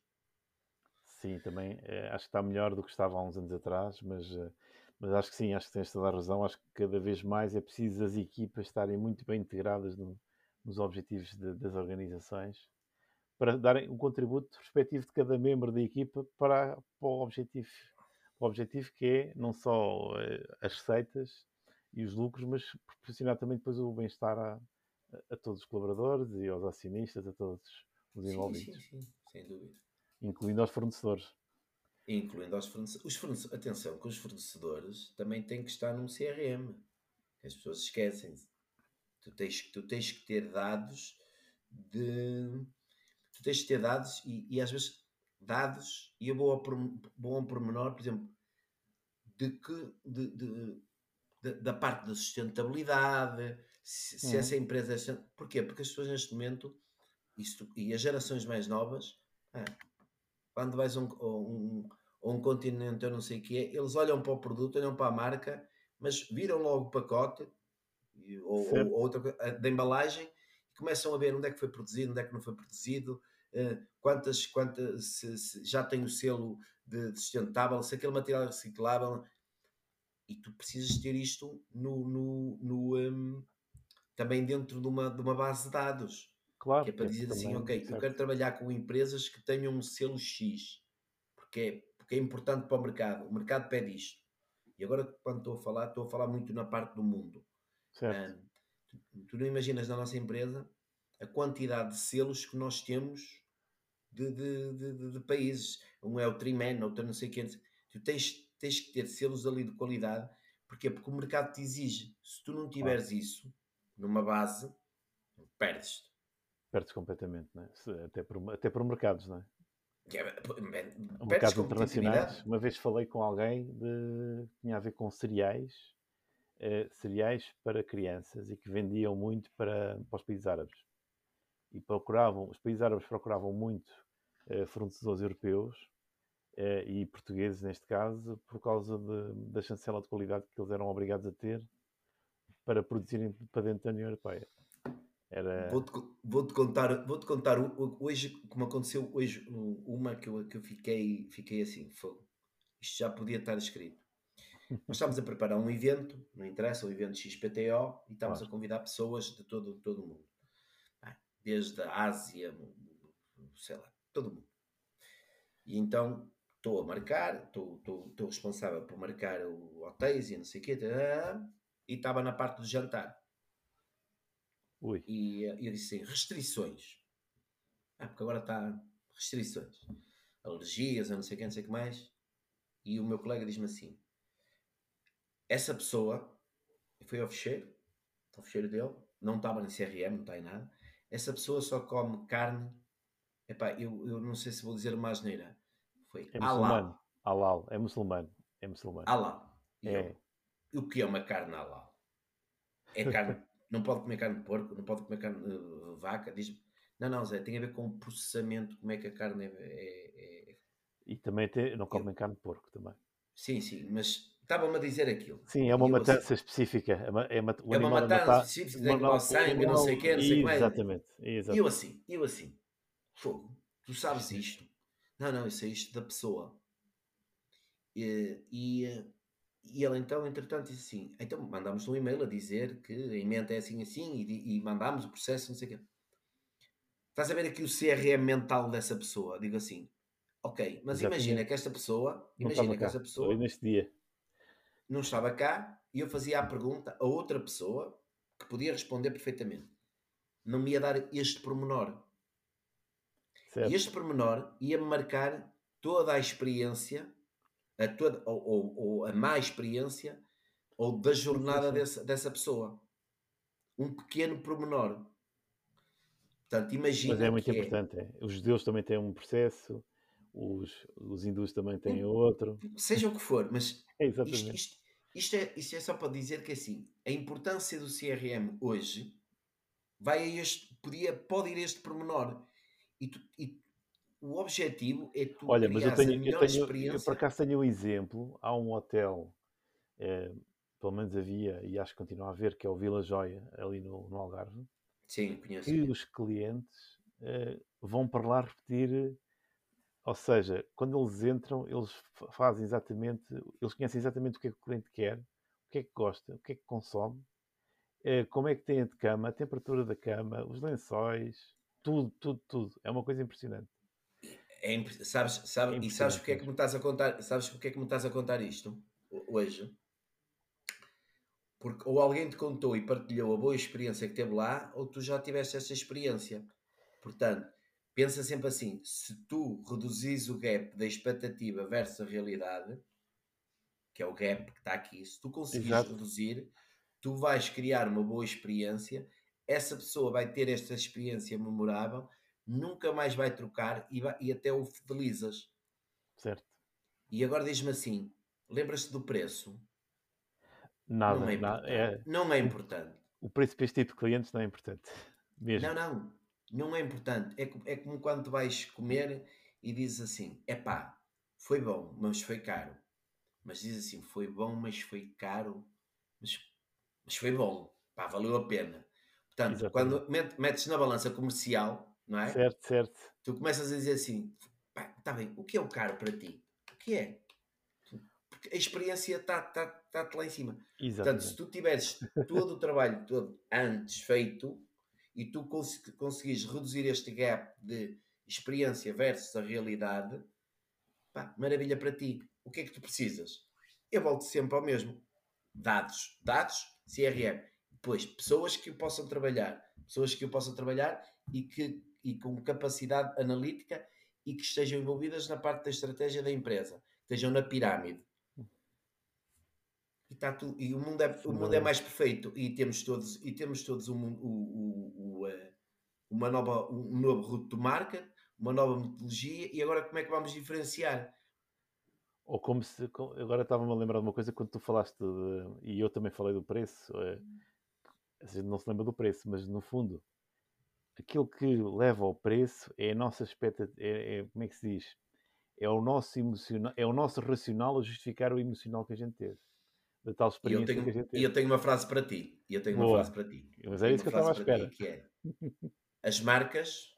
Sim, também é, acho que está melhor do que estava há uns anos atrás, mas, eh, Mas acho que sim, acho que tens toda a razão. Acho que cada vez mais é preciso as equipas estarem muito bem integradas no, nos objetivos de, das organizações para darem um contributo respectivo de cada membro da equipa para, para o objetivo. O objetivo que é não só uh, as receitas e os lucros, mas proporcionar também depois o bem-estar a, a, todos os colaboradores e aos acionistas, a todos os envolvidos. Sim, sim, sim, sem dúvida. Incluindo aos fornecedores. Incluindo aos fornecedores. Os fornecedores. Atenção, que os fornecedores também têm que estar num CRM. As pessoas esquecem-se. Tu tens, tu tens que ter dados de. Tu tens que ter dados e, e às vezes dados, e eu vou ao, vou a um pormenor, por exemplo, de que. De, de, de, da parte da sustentabilidade, se, se essa empresa. É Porquê? Porque as pessoas neste momento, isto, e as gerações mais novas, ah, quando vais a um, um, um continente, eu não sei o que é, eles olham para o produto, olham para a marca, mas viram logo o pacote ou, ou, ou outra da embalagem e começam a ver onde é que foi produzido, onde é que não foi produzido, quantas, quantas se, se já tem o selo de, de, sustentável, se aquele material é reciclável. E tu precisas ter isto no, no, no um, também dentro de uma, de uma base de dados. Claro. Que é para dizer assim, ok, certo. eu quero trabalhar com empresas que tenham um selo X, porque é, porque é importante para o mercado. O mercado pede isto. E agora, quando estou a falar, estou a falar muito na parte do mundo. Certo. Um, tu, tu, não imaginas na nossa empresa a quantidade de selos que nós temos de, de, de, de países. Um é o Triman, outro não sei o que. Tu tens, tens que ter selos ali de qualidade. Porquê? Porque o mercado te exige. Se tu não tiveres ah. isso numa base, perdes-te. Perdes completamente, não é? até, por, até por mercados, não é? É, mercados internacionais. Uma vez falei com alguém de tinha a ver com cereais uh, cereais para crianças e que vendiam muito para, para os países árabes. E procuravam, os países árabes procuravam muito uh, fornecedores europeus uh, e portugueses, neste caso, por causa de, da chancela de qualidade que eles eram obrigados a ter para produzirem para dentro da União Europeia. Era... Vou-te vou -te contar, vou -te contar hoje, como aconteceu hoje, uma que eu, que eu fiquei, fiquei assim, fogo. Isto já podia estar escrito. Nós estamos a preparar um evento, não interessa, um evento XPTO, e estamos claro. a convidar pessoas de todo, todo o mundo. Desde a Ásia, sei lá, todo mundo. E então estou a marcar, estou, responsável por marcar o hotéis e não sei o quê, e estava na parte do jantar. Ui. E eu disse assim, restrições. Ah, porque agora está restrições. Alergias, a não sei o que, não sei o que mais. E o meu colega diz-me assim, essa pessoa foi ao fecheiro, ao fecheiro dele, não estava no CRM, não está em nada. Essa pessoa só come carne. Epá, eu, eu não sei se vou dizer uma asneira. Foi é muçulmano. Halal. É muçulmano. É muçulmano. Halal. É. O que é uma carne halal? É carne. não pode comer carne de porco, não pode comer carne de vaca. Diz não, não, Zé, tem a ver com o processamento, como é que a carne é. é, é... E também tem, não comem eu... carne de porco também. Sim, sim, mas Estavam-me a dizer aquilo. Sim, é uma matança assim, específica. É uma, é uma, é uma matança específica, uma, o sangue, não sei o quê, não sei mais. Exatamente. E eu assim, eu assim, fogo, tu sabes isto? Não, não, isso é isto da pessoa. E, e, e ele então, entretanto, disse assim, então mandámos um e-mail a dizer que a emenda é assim, assim, e, e mandámos o processo, não sei o quê. Estás a ver aqui o CRM mental dessa pessoa? Digo assim, ok, mas imagina que esta pessoa, imagina que esta pessoa... neste dia não estava cá e eu fazia a pergunta a outra pessoa que podia responder perfeitamente. Não me ia dar este pormenor. Certo. E este pormenor ia-me marcar toda a experiência, a toda, ou, ou, ou, a má experiência, ou da jornada dessa, dessa pessoa. Um pequeno pormenor. Portanto, imagina. Mas é muito importante. É. Os judeus também têm um processo, os, os hindus também têm outro. Seja o que for, mas é isto, isto, isto, é, isto é só para dizer que assim, a importância do CRM hoje vai a este, podia, pode ir a este pormenor. E, tu, e o objetivo é tu Olha, mas eu tenho, eu, tenho eu por acaso tenho um exemplo. Há um hotel, é, pelo menos havia, e acho que continua a haver, que é o Vila Joia, ali no, no Algarve. Sim, conheço. E os clientes é, vão para lá repetir Ou seja, quando eles entram, eles fazem exatamente, eles conhecem exatamente o que é que o cliente quer, o que é que gosta, o que é que consome, eh, como é que tem a de cama, a temperatura da cama, os lençóis, tudo, tudo, tudo. É uma coisa impressionante. É, imp... sabes, sabes, é e sabes porque é que me estás a contar? Sabes porque é que me estás a contar isto hoje? Porque ou alguém te contou e partilhou a boa experiência que teve lá, ou tu já tiveste essa experiência. Portanto, pensa sempre assim: se tu reduzis o gap da expectativa versus a realidade, que é o gap que está aqui, se tu conseguires Exato. reduzir, tu vais criar uma boa experiência, essa pessoa vai ter esta experiência memorável, nunca mais vai trocar e, vai, e até o fidelizas. Certo. E agora diz-me assim: lembras-te do preço? Nada, não é, nada, é... não é importante. O preço para este tipo de clientes não é importante. Mesmo. Não, não, não é importante. É, é como quando tu vais comer e dizes assim: é pá, foi bom, mas foi caro. Mas diz assim: foi bom, mas foi caro, mas, mas foi bom, pá, valeu a pena. Portanto, Exatamente. quando metes na balança comercial, não é? Certo, certo. Tu começas a dizer assim: pá, está bem, o que é o caro para ti? O que é? Porque a experiência está-te tá, tá lá em cima. Exatamente. Portanto, se tu tiveres todo o trabalho todo antes feito e tu cons reduzir este gap de experiência versus a realidade, pá, maravilha para ti. O que é que tu precisas? Eu volto sempre ao mesmo. Dados. Dados, CRM. Depois, pessoas que o possam trabalhar. Pessoas que o possam trabalhar e, que, e com capacidade analítica e que estejam envolvidas na parte da estratégia da empresa. Estejam na pirâmide. E, tá tudo, e o, mundo é, o mundo é mais perfeito e temos todos, e temos todos um, o, eh, uma nova, um novo route de marca, uma nova metodologia e agora como é que vamos diferenciar? Ou como se. Agora estava-me a lembrar de uma coisa quando tu falaste, de, e eu também falei do preço. É, a gente não se lembra do preço, mas no fundo, aquilo que leva ao preço é a nossa expectativa. É, é, como é que se diz? É o nosso emocional, é o nosso racional a justificar o emocional que a gente teve. Da tal experiência e eu tenho, que a gente. E eu tenho uma frase para ti. E eu tenho Boa. uma frase para ti. Mas é isso que eu estava à espera. Ti, que é, as marcas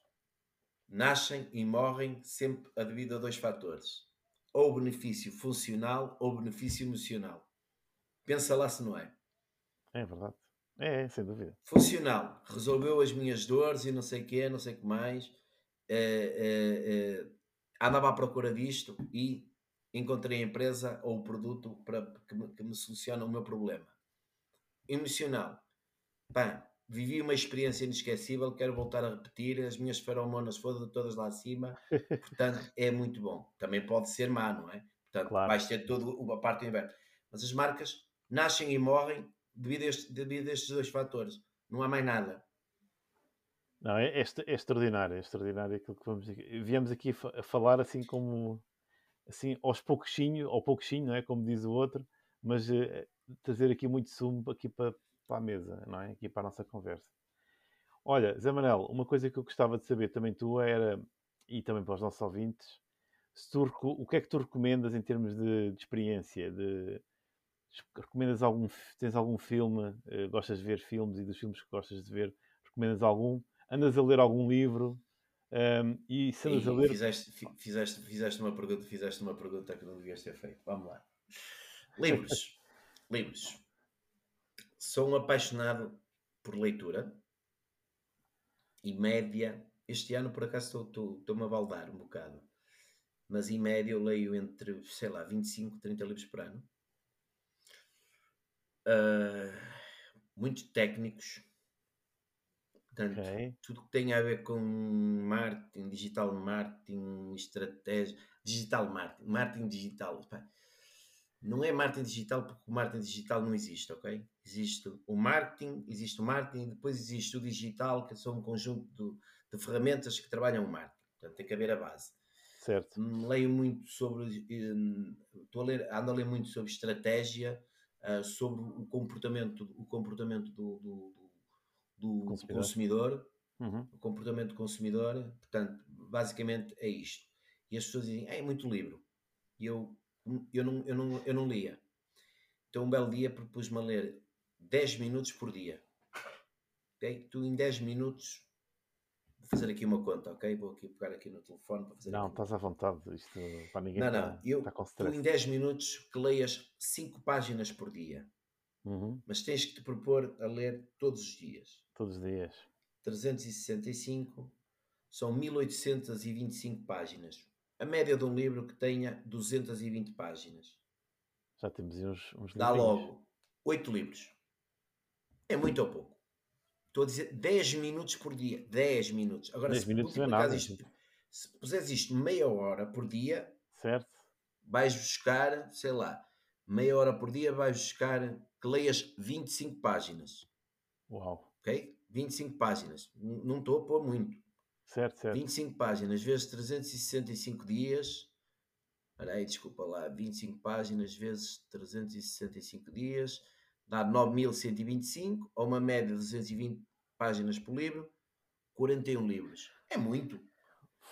nascem e morrem sempre devido a dois fatores ou benefício funcional ou benefício emocional. Pensa lá se não é. É verdade. É, é sem dúvida. Funcional. Resolveu as minhas dores e não sei o quê, não sei o que mais. É, é, andava à procura disto e encontrei a empresa ou o produto para, que, me, que me soluciona o meu problema. Emocional. Pá, vivi uma experiência inesquecível, quero voltar a repetir, as minhas feromonas foram todas lá acima, portanto é muito bom. Também pode ser má, não é? Portanto, claro. vais ter toda a parte do inverno. Mas as marcas nascem e morrem devido a, este, devido a estes dois fatores. Não há mais nada. Não, é, é, é extraordinário, é extraordinário aquilo que vamos Viemos aqui a falar assim como assim aos pouquinho, ao pouquinho, não é? Como diz o outro, mas uh, trazer aqui muito sumo aqui para, para a mesa, não é? Aqui para a nossa conversa. Olha, Zé Manel, uma coisa que eu gostava de saber também tu era, e também para os nossos ouvintes, tu, o que é que tu recomendas em termos de, de experiência? De, recomendas algum, tens algum filme, uh, gostas de ver filmes e dos filmes que gostas de ver, recomendas algum? Andas a ler algum livro? Um, e se ler... Fizeste, fizeste, fizeste, uma pergunta, fizeste uma pergunta que não devias ter feito. Vamos lá. Livros. Livros sou um apaixonado por leitura e média. Este ano, por acaso, estou-me a baldar um bocado, mas em média eu leio entre, sei lá, 25, 30 livros por ano. Uh, muito técnicos. Portanto, okay. tudo que tem a ver com marketing, digital marketing, estratégia, digital marketing, marketing digital. Pá não é marketing digital porque o marketing digital não existe, ok? Existe o marketing, existe o marketing, depois existe o digital, que são um conjunto de, de ferramentas que trabalham o marketing. Portanto, tem que haver a base. Certo. Hum, leio muito sobre, hum, estou a ler, ando a ler muito sobre estratégia, uh, sobre o comportamento, o comportamento do, do, do, consumidor, consumidor uhum. o comportamento do consumidor. Portanto, basicamente é isto. E as pessoas dizem, é muito livro. E eu eu não, eu não, eu não lia. Então, um belo dia propus-me a ler 10 minutos por dia. Okay? Tu, em 10 minutos, fazer aqui uma conta, ok? Vou aqui pegar aqui no telefone para fazer. Não, aqui. estás à vontade. Isto para ninguém. Não, não. Está, Eu, com tu em 10 minutos que leias 5 páginas por dia. Uhum, Mas tens que te propor a ler todos os dias. Todos os dias. 365 são 1825 páginas. A média de um livro que tenha 220 páginas. Já temos aí uns, uns Dá livrinhos. logo 8 livros. É muito ou pouco? Estou a dizer 10 minutos por dia. 10 minutos. Agora, 10 se minutos não é nada. isto, se puseres isto meia hora por dia, Certo? vais buscar, sei lá, meia hora por dia, vais buscar que leias 25 páginas. Uau. Ok? 25 páginas. Não estou a pôr muito. Certo, certo. 25 páginas vezes 365 dias. Espera aí, desculpa lá. 25 páginas vezes 365 dias dá 9.125, ou uma média de 220 páginas por livro, 41 livros. É muito.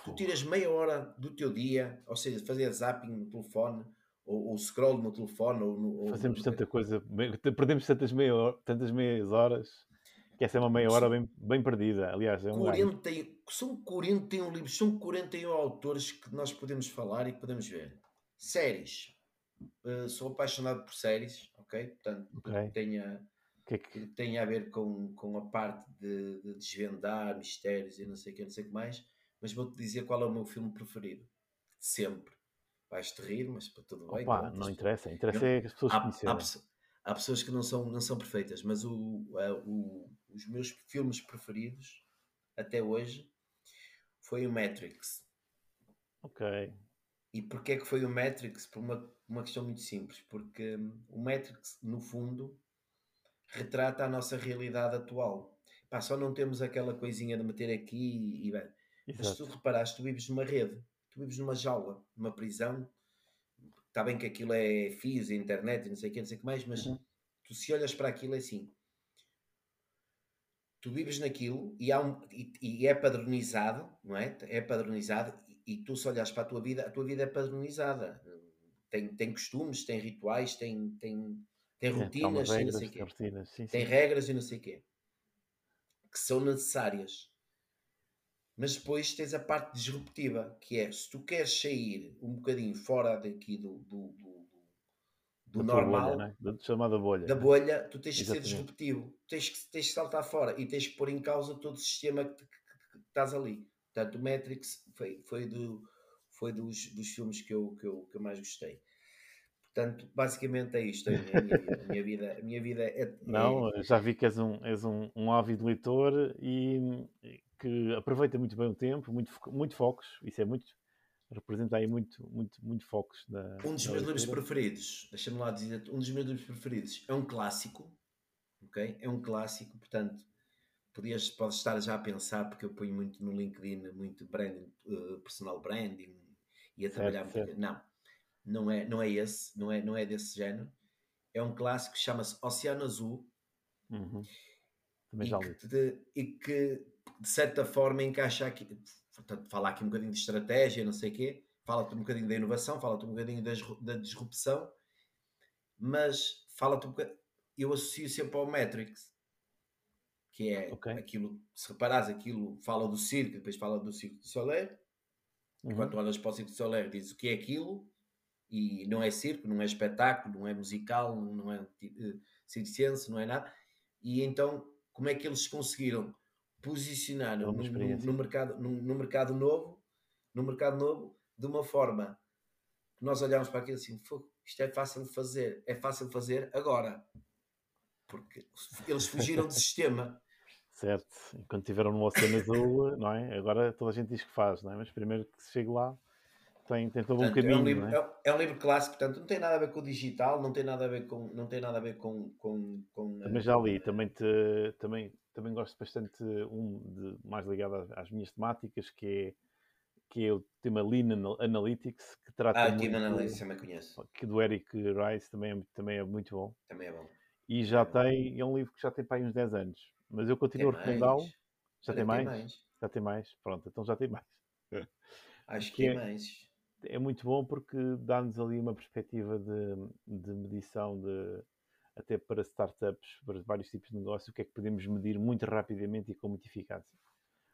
Tu tiras meia hora do teu dia, ou seja, fazer zapping no telefone, ou, ou scroll no telefone, ou no. ou Fazemos no- tanta coisa, perdemos tantas, meia tantas meias horas que essa é uma meia hora bem, bem perdida. Aliás, é um ganho. 40, e- são 41 livros, são 41 autores que nós podemos falar e que podemos ver. Séries. Uh, sou apaixonado por séries, ok? Portanto, Ok. que tenha, que é que que- tenha a ver com, com a parte de, de desvendar mistérios e não sei o que, não sei o que mais, mas vou-te dizer qual é o meu filme preferido. Sempre. Vais-te rir, mas para tudo bem. Opa, não isto- interessa. Interessa Não. é que as pessoas há, há, conhecerem. pesso- há pessoas que não são, não são perfeitas, mas o, o- os meus filmes preferidos até hoje foi o Matrix. Ok. E porquê que foi o Matrix? Por uma, uma questão muito simples. Porque hum, o Matrix, no fundo, retrata a nossa realidade atual. Pá, só não temos aquela coisinha de meter aqui e... bem, mas se tu reparares, tu vives numa rede, tu vives numa jaula, numa prisão. Está bem que aquilo é fios, internet e não sei o que, não sei o que mais, mas Uhum. tu se olhas para aquilo é assim. Tu vives naquilo e, um, e, e é padronizado, não é? É padronizado e, e tu se olhas para a tua vida, a tua vida é padronizada. Tem, tem costumes, tem rituais, tem, tem, tem É, rotinas, tem não regras, sei o quê tem rotinas. Sim, tem sim. regras e não sei o quê que são necessárias. Mas depois tens a parte disruptiva, que é se tu queres sair um bocadinho fora daqui do, do, do, do Da normal, bolha, né? da chamada bolha. da né? bolha, tu tens que ser disruptivo, tens que, tens que saltar fora e tens que pôr em causa todo o sistema que, que- que- que estás ali. Portanto, o Matrix foi, foi, do, foi dos, dos filmes que eu, que, eu, que eu mais gostei. Portanto, basicamente é isto. É a minha vida. A minha vida, a minha vida é, é- Não, já vi que és um, és um, um ávido leitor e que aproveita muito bem o tempo, muito, muito focos. Isso é muito. Representa aí muito, muito, muito focos. Na, Um dos meus livros preferidos, deixa-me lá dizer, um dos meus livros preferidos é um clássico, ok? É um clássico, portanto, podias, podes estar já a pensar, porque eu ponho muito no LinkedIn, muito branding, eh, personal branding, e a Certo, trabalhar muito. certo. Não, não é, não é esse, não é, não é desse género. É um clássico que chama-se Oceano Azul Uhum. Também e já que, de, e que, de certa forma encaixa aqui, portanto, fala aqui um bocadinho de estratégia, não sei o quê, fala-te um bocadinho da inovação, fala-te um bocadinho da, da disrupção, mas fala-te um bocadinho, eu associo sempre ao Matrix, que é Ok. aquilo, se reparares, aquilo fala do circo, depois fala do circo de Soler, Uhum. quando olhas para o circo de Soler dizes o que é aquilo, e não é circo, não é espetáculo, não é musical, não é uh, circense, não é nada. E então, como é que eles conseguiram posicionar É no, uma no- mercado, no, no mercado novo, no mercado novo, de uma forma que nós olhamos para aquilo assim, "Fogo, isto é fácil de fazer, é fácil de fazer agora. Porque eles fugiram do sistema. Certo. E quando estiveram no Oceano Azul, não é? Agora toda a gente diz que faz, não é? Mas primeiro que se chegue lá, tem, tem todo um Portanto, é, caminho, um livro, é? é, é um livro clássico, portanto, não tem nada a ver com o digital, não tem nada a ver com, não tem nada a ver com, com, com eh, já li, também, te, também, também gosto bastante um de, mais ligado às, minhas temáticas, que é, que é o tema Lean Anal- Analytics, que trata Ah, Team Analysis também conheço. que do Eric Rice, também é, também é muito bom. Também é bom. E já é tem, é um livro que já tem para aí uns 10 anos, mas eu Tem continuo a recomendá-lo. mais. Já tem mais? Já tem mais? Pronto, então já tem mais. Acho que Que tem é- mais. é muito bom porque dá-nos ali uma perspectiva de, de medição de até para startups, para vários tipos de negócio, o que é que podemos medir muito rapidamente e com muita eficácia.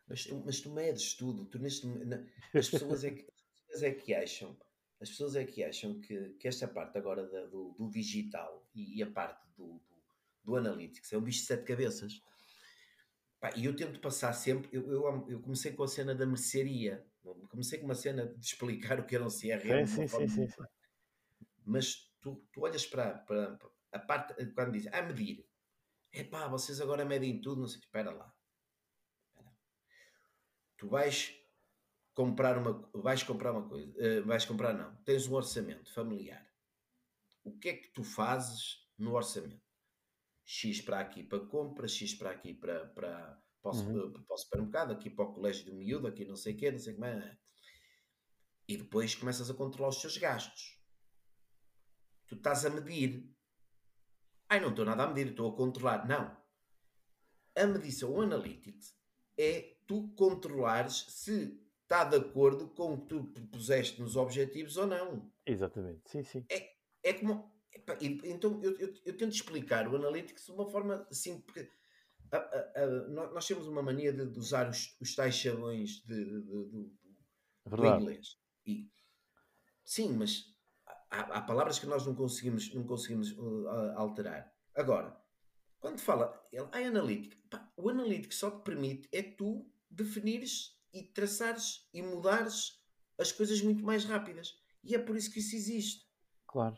Mas tu, mas tu medes tudo. Tu neste, as, pessoas é que, as pessoas é que acham, as pessoas é que acham que, que esta parte agora da, do, do, digital e, e, a parte do, do, do analytics é um bicho de sete cabeças. E eu tento passar sempre. Eu, eu, eu, comecei com a cena da mercearia. Comecei com uma cena de explicar o que era um CRM. Sim, sim, sim, sim, Mas tu, tu olhas para, para a parte quando dizem a medir. Epá, vocês agora medem tudo, não sei. Espera lá. Tu vais comprar uma, vais comprar uma coisa, uh, vais comprar não, tens um orçamento familiar. O que é que tu fazes no orçamento? X para aqui para compra, X para aqui para, para, para, uhum. para, para o supermercado, aqui para o colégio do miúdo, aqui não sei o quê, não sei como é. E depois começas a controlar os teus gastos. Tu estás a medir. Ai, não estou nada a medir, estou a controlar. Não. A medição, o analytics, é tu controlares se está de acordo com o que tu propuseste nos objetivos ou não. Exatamente, sim, sim. É, é como. Então eu, eu, eu, tento explicar o Analytics de uma forma assim, porque a, a, a, nós temos uma mania de, de usar os, os, tais chavões de, de, do, do inglês. E, sim, mas há, há, palavras que nós não conseguimos, não conseguimos uh, alterar. Agora, quando fala a analítica, o analítico só te permite é tu definires e traçares e mudares as coisas muito mais rápidas. E é por isso que isso existe. Claro.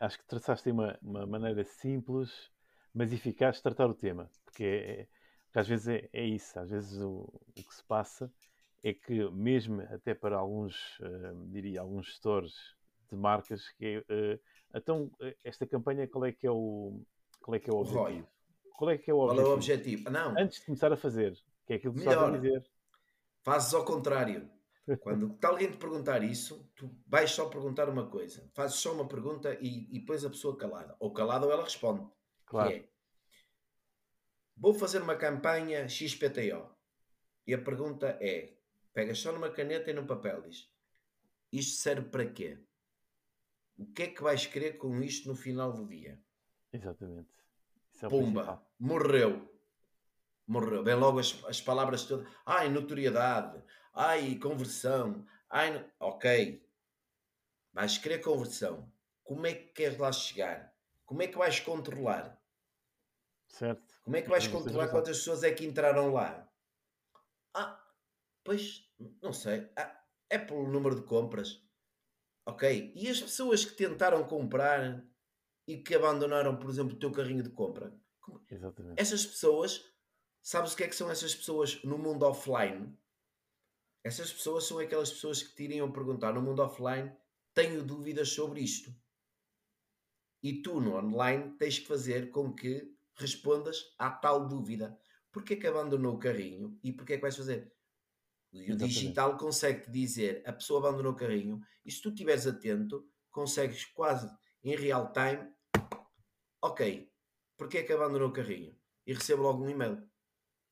Acho que traçaste uma, uma maneira simples, mas eficaz de tratar o tema. Porque, é, é porque às vezes é, é, isso. Às vezes o, o, que se passa é que, mesmo até para alguns, uh, diria, alguns gestores de marcas, que é, uh, então, esta campanha, qual é que é o, qual é que é o objetivo? Qual é que é o objetivo? Qual é o objetivo? Não. Antes de começar a fazer, que é aquilo que Melhor, estás a dizer. Fazes ao contrário. Quando alguém te perguntar isso, tu vais só perguntar uma coisa. Fazes só uma pergunta e, e pões a pessoa calada. Ou calada ou ela responde. Claro. Que é, vou fazer uma campanha XPTO. E a pergunta é, pegas só numa caneta e num papel, diz, isto serve para quê? O que é que vais querer com isto no final do dia? Exatamente. É Pumba, morreu morreu. Vem logo as, as palavras todas. Ai, notoriedade. Ai, conversão. Ai, ok. Vais querer conversão. Como é que queres lá chegar? Como é que vais controlar? Certo. Como é que vais controlar quantas pessoas é que entraram lá? Ah, pois, não sei. Ah, é pelo número de compras. Ok. E as pessoas que tentaram comprar e que abandonaram, por exemplo, o teu carrinho de compra? Exatamente. Essas pessoas Sabes o que é que são essas pessoas no mundo offline? Essas pessoas são aquelas pessoas que te iriam perguntar no mundo offline: tenho dúvidas sobre isto. E tu no online tens que fazer com que respondas à tal dúvida. Porquê que abandonou o carrinho e porquê que vais fazer? E o digital consegue-te dizer a pessoa abandonou o carrinho e se tu estiveres atento, consegues quase em real time, ok, porquê que abandonou o carrinho? E recebo logo um e-mail.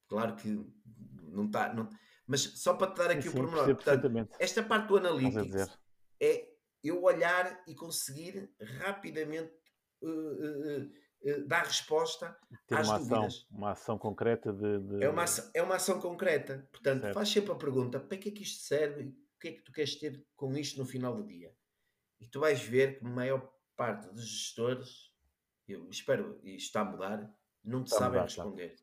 Claro que não está. Não... Mas só para te dar aqui sim, o pormenor. Portanto, esta parte do analytics é eu olhar e conseguir rapidamente uh, uh, dar resposta Ter às uma dúvidas. Ação, uma ação concreta de. de... É, uma ação, é uma ação concreta. Portanto, certo. faz sempre a pergunta: para que é que isto serve? O que é que tu queres ter com isto no final do dia? E tu vais ver que a maior parte dos gestores, eu espero, e está a mudar, não te está sabem mudar, responder. Tá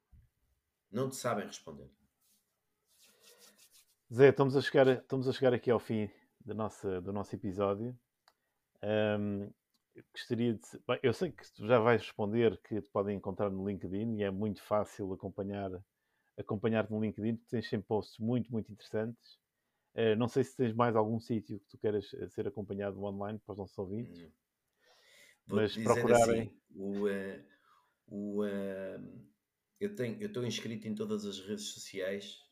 não te sabem responder. Zé, estamos a chegar, estamos a chegar aqui ao fim do nosso, do nosso episódio. Um, gostaria de. Bem, eu sei que tu já vais responder que te podem encontrar no LinkedIn e é muito fácil acompanhar acompanhar-te no LinkedIn, porque tens sempre posts muito, muito interessantes. Uh, não sei se tens mais algum sítio que tu queiras eh, ser acompanhado online para os nossos ouvintes. Hum. Mas procurarem. Assim, o, uh, o, uh, eu tenho, eu estou inscrito em todas as redes sociais.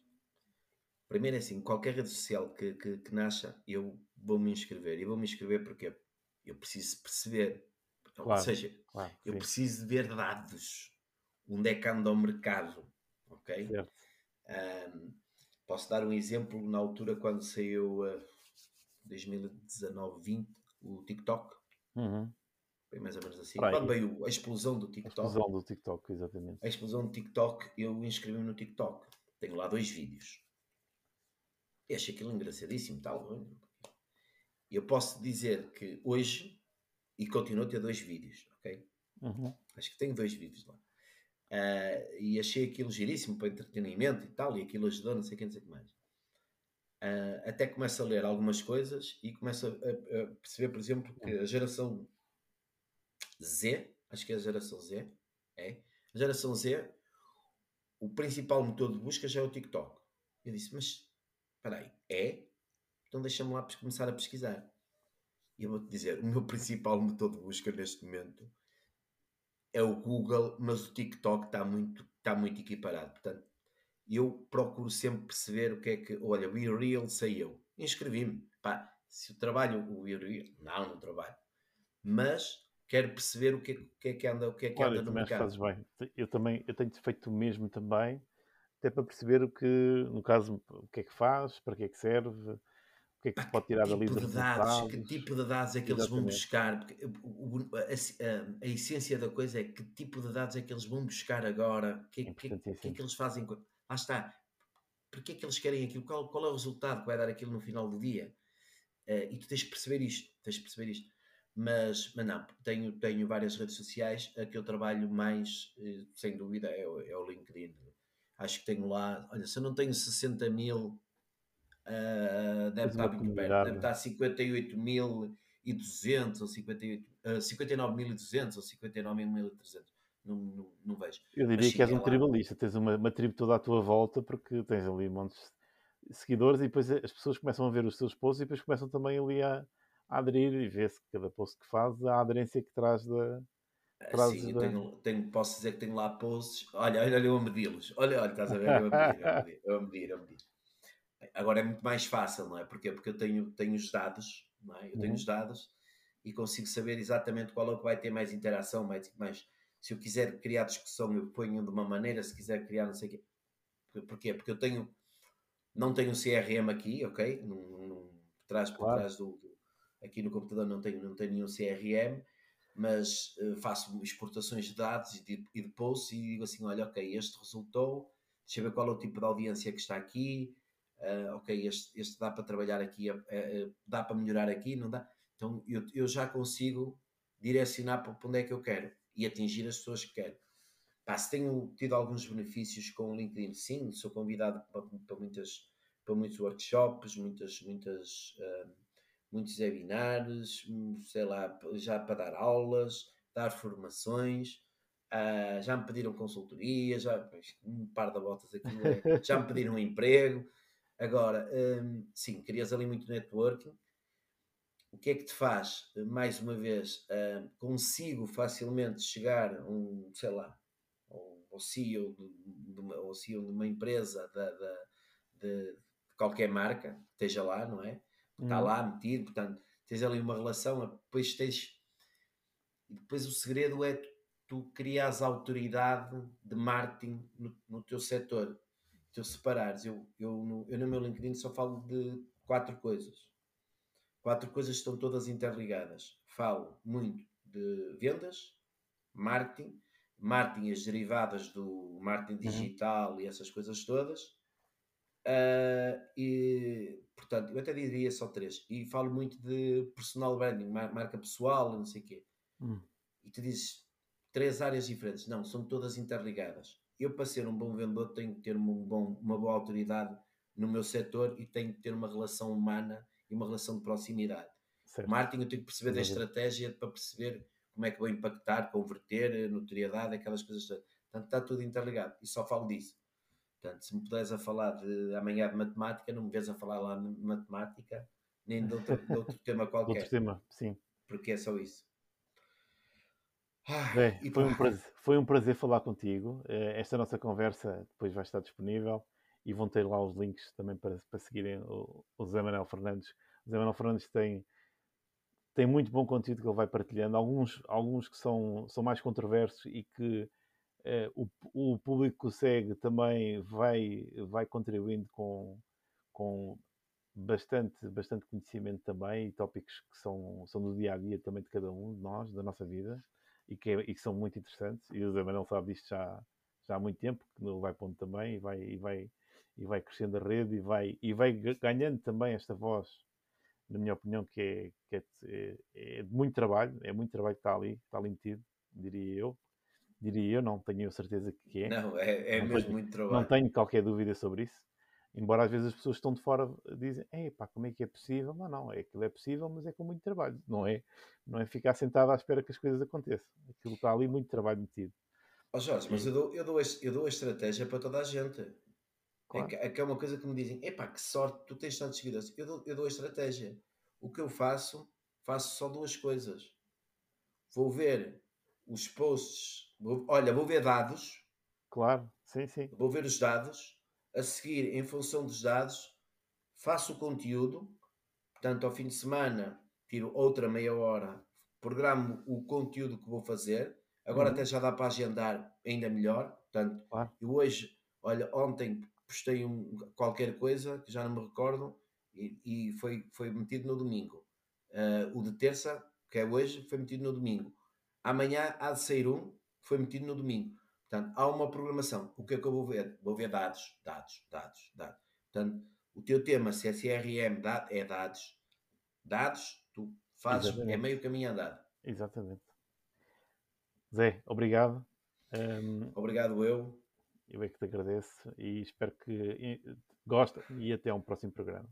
Primeiro é assim, qualquer rede social que, que, que nasça, eu vou me inscrever. E vou me inscrever porque eu preciso perceber. Claro, Ou seja, claro, eu sim. preciso de ver dados. Onde é que anda o mercado? Ok? Um, posso dar um exemplo na altura quando saiu uh, 2019-20 o TikTok. Uhum. Foi mais ou menos assim. Quando veio a explosão do TikTok. A explosão do TikTok, exatamente. A explosão do TikTok, eu inscrevi-me no TikTok. tenho lá dois vídeos. E achei aquilo engraçadíssimo, tal. Eu posso dizer que hoje, e continuo a ter dois vídeos, ok? Uhum. Acho que tenho dois vídeos lá. Uh, e achei aquilo giríssimo para entretenimento e tal, e aquilo ajudou, não sei o que, não sei o que mais. Uh, até começo a ler algumas coisas e começo a, a, a, perceber, por exemplo, que a geração Z, acho que é a geração Z, é, a geração Z, o principal motor de busca já é o TikTok. Eu disse, mas espera aí, é? Então deixa-me lá começar a pesquisar. E eu vou-te dizer, o meu principal motor de busca neste momento é o Google, mas o TikTok está muito, está muito equiparado. Portanto, eu procuro sempre perceber o que é que. Olha, o Real sei eu. Inscrevi-me. Pá, se eu trabalho o Real, não, não trabalho. Mas quero perceber o que, é, que é que anda, o que é que anda no mercado. Fazes bem. Eu também eu tenho feito o mesmo também, até para perceber o que, no caso, o que é que faz, para que é que serve que é que se pode tirar tipo dali de dados? Que tipo de dados é que eles vão buscar? Porque a, a, a, essência da coisa é que tipo de dados é que eles vão buscar agora? O que, que, que, que é que eles fazem? Lá está. Porquê é que eles querem aquilo? Qual, qual é o resultado que vai dar aquilo no final do dia? Uh, e tu tens de perceber isto. Tens de perceber isto. Mas, mas não, tenho, tenho várias redes sociais. A que eu trabalho mais, eh, sem dúvida, é o, é o LinkedIn. Acho que tenho lá, olha, se eu não tenho 60 mil Uh, deve estar muito perto, deve estar 58.200 ou 58, uh, 59.200 ou 59.300. Não, não, não vejo. Eu diria que és um tribalista, tens uma, uma tribo toda à tua volta porque tens ali montes de seguidores e depois as pessoas começam a ver os teus posts e depois começam também ali a, a aderir e vê-se cada post que faz a aderência que traz da. Traz Sim, da... Tenho, tenho, posso dizer que tenho lá posts. Olha, olha, olha eu a medi-los. Olha, olha, estás a ver? Eu a medir, eu a medir, eu a medir. Agora é muito mais fácil, não é? Porquê? Porque eu tenho, tenho os dados, não é? Eu tenho uhum. os dados e consigo saber exatamente qual é o que vai ter mais interação, mais, mais se eu quiser criar discussão, eu ponho de uma maneira, se quiser criar não sei o quê. Porquê? Porque eu tenho, não tenho um CRM aqui, ok? Num, por trás, por claro. trás do, do, aqui no computador não tenho, não tenho nenhum CRM, mas uh, faço exportações de dados e de, e de posts e digo assim, olha, ok, este resultou, deixa eu ver qual é o tipo de audiência que está aqui, uh, ok, este, este, dá para trabalhar aqui, uh, uh, dá para melhorar aqui, não dá? Então eu, eu já consigo direcionar para onde é que eu quero e atingir as pessoas que quero. Pá, se tenho tido alguns benefícios com o LinkedIn, sim, sou convidado para, para, muitas, para muitos workshops, muitas, muitas, muitos webinars, sei lá, já para dar aulas, dar formações. Uh, já me pediram consultoria, já um par de botas aqui, já me pediram um emprego, Agora, hum, sim, crias ali muito networking. O que é que te faz? Mais uma vez, hum, consigo facilmente chegar a um, sei lá, ao CEO de, de, uma, CEO de uma empresa de, de, de, qualquer marca, esteja lá, não é? Está hum. lá metido, portanto, tens ali uma relação, depois tens. E depois o segredo é tu, tu crias autoridade de marketing no, no teu setor tu separares, eu, eu, no, eu no meu LinkedIn só falo de quatro coisas. Quatro coisas estão todas interligadas. Falo muito de vendas, marketing, marketing as derivadas do marketing uhum. digital uhum. e essas coisas todas. Uh, e portanto, eu até diria só três. E falo muito de personal branding, marca pessoal, não sei o quê. Uhum. E tu dizes três áreas diferentes. Não, são todas interligadas eu para ser um bom vendedor tenho que ter um bom, uma boa autoridade no meu setor e tenho que ter uma relação humana e uma relação de proximidade. Certo. Marketing eu tenho que perceber da estratégia para perceber como é que vou impactar, converter, notoriedade, aquelas coisas. Portanto, está tudo interligado e só falo disso. Portanto, se me puderes a falar de amanhã de matemática, não me vês a falar lá de matemática, nem de outro, de outro tema qualquer. Outro tema, sim. Porque é só isso. Bem, foi, um prazer, foi um prazer falar contigo. Eh, esta nossa conversa depois vai estar disponível e vão ter lá os links também para, para seguirem o, o Zé Manuel Fernandes. O Zé Manuel Fernandes tem, tem muito bom conteúdo que ele vai partilhando, alguns, alguns que são, são mais controversos e que eh, o, o público que segue também vai, vai contribuindo com, com bastante, bastante conhecimento também e tópicos que são, são do dia a dia também de cada um de nós, da nossa vida e que, é, e que são muito interessantes. E o Zé Manuel sabe disto já, já há muito tempo, que ele vai pondo também e vai, e vai, e vai crescendo a rede e vai, e vai ganhando também esta voz, na minha opinião, que, é, que é, é, é, de muito trabalho, é muito trabalho que está ali, está ali metido, diria eu. Diria eu, não tenho certeza que é. Não, é, é não mesmo tenho, muito trabalho. Não tenho qualquer dúvida sobre isso. Embora às vezes as pessoas que estão de fora dizem, pá, como é que é possível? Não, não, é aquilo é possível, mas é com muito trabalho. Não é, não é ficar sentado à espera que as coisas aconteçam. Aquilo está ali muito trabalho metido. Oh Jorge, mas eu dou, eu, dou a, eu dou a estratégia para toda a gente. Claro. É, que, é, que, é uma coisa que me dizem: epá, que sorte, tu tens tantos seguidores. Eu dou, eu dou a estratégia. O que eu faço, faço só duas coisas. Vou ver os posts, vou, olha, vou ver dados. Claro, sim, sim. Vou ver os dados. A seguir, em função dos dados, faço o conteúdo. Portanto, ao fim de semana, tiro outra meia hora, programo o conteúdo que vou fazer. Agora uhum. até já dá para agendar ainda melhor. Portanto, claro. eu hoje, olha, ontem postei um, qualquer coisa que já não me recordo e, e foi, foi metido no domingo. Uh, o de terça, que é hoje, foi metido no domingo. Amanhã há de sair um, foi metido no domingo. Portanto, há uma programação. O que é que eu vou ver? Vou ver dados, dados, dados, dados. Portanto, o teu tema, se é CRM, é dados. Dados, tu fazes, é Exatamente. é meio caminho andado. Exatamente. Zé, obrigado. Um, obrigado eu. Eu é que te agradeço e espero que gostem e até um próximo programa.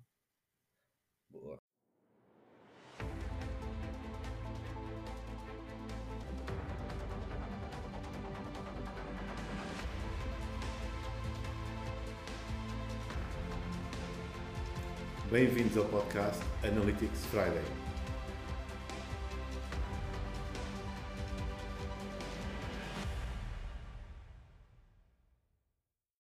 Boa. Bem-vindos ao podcast Analytics Friday.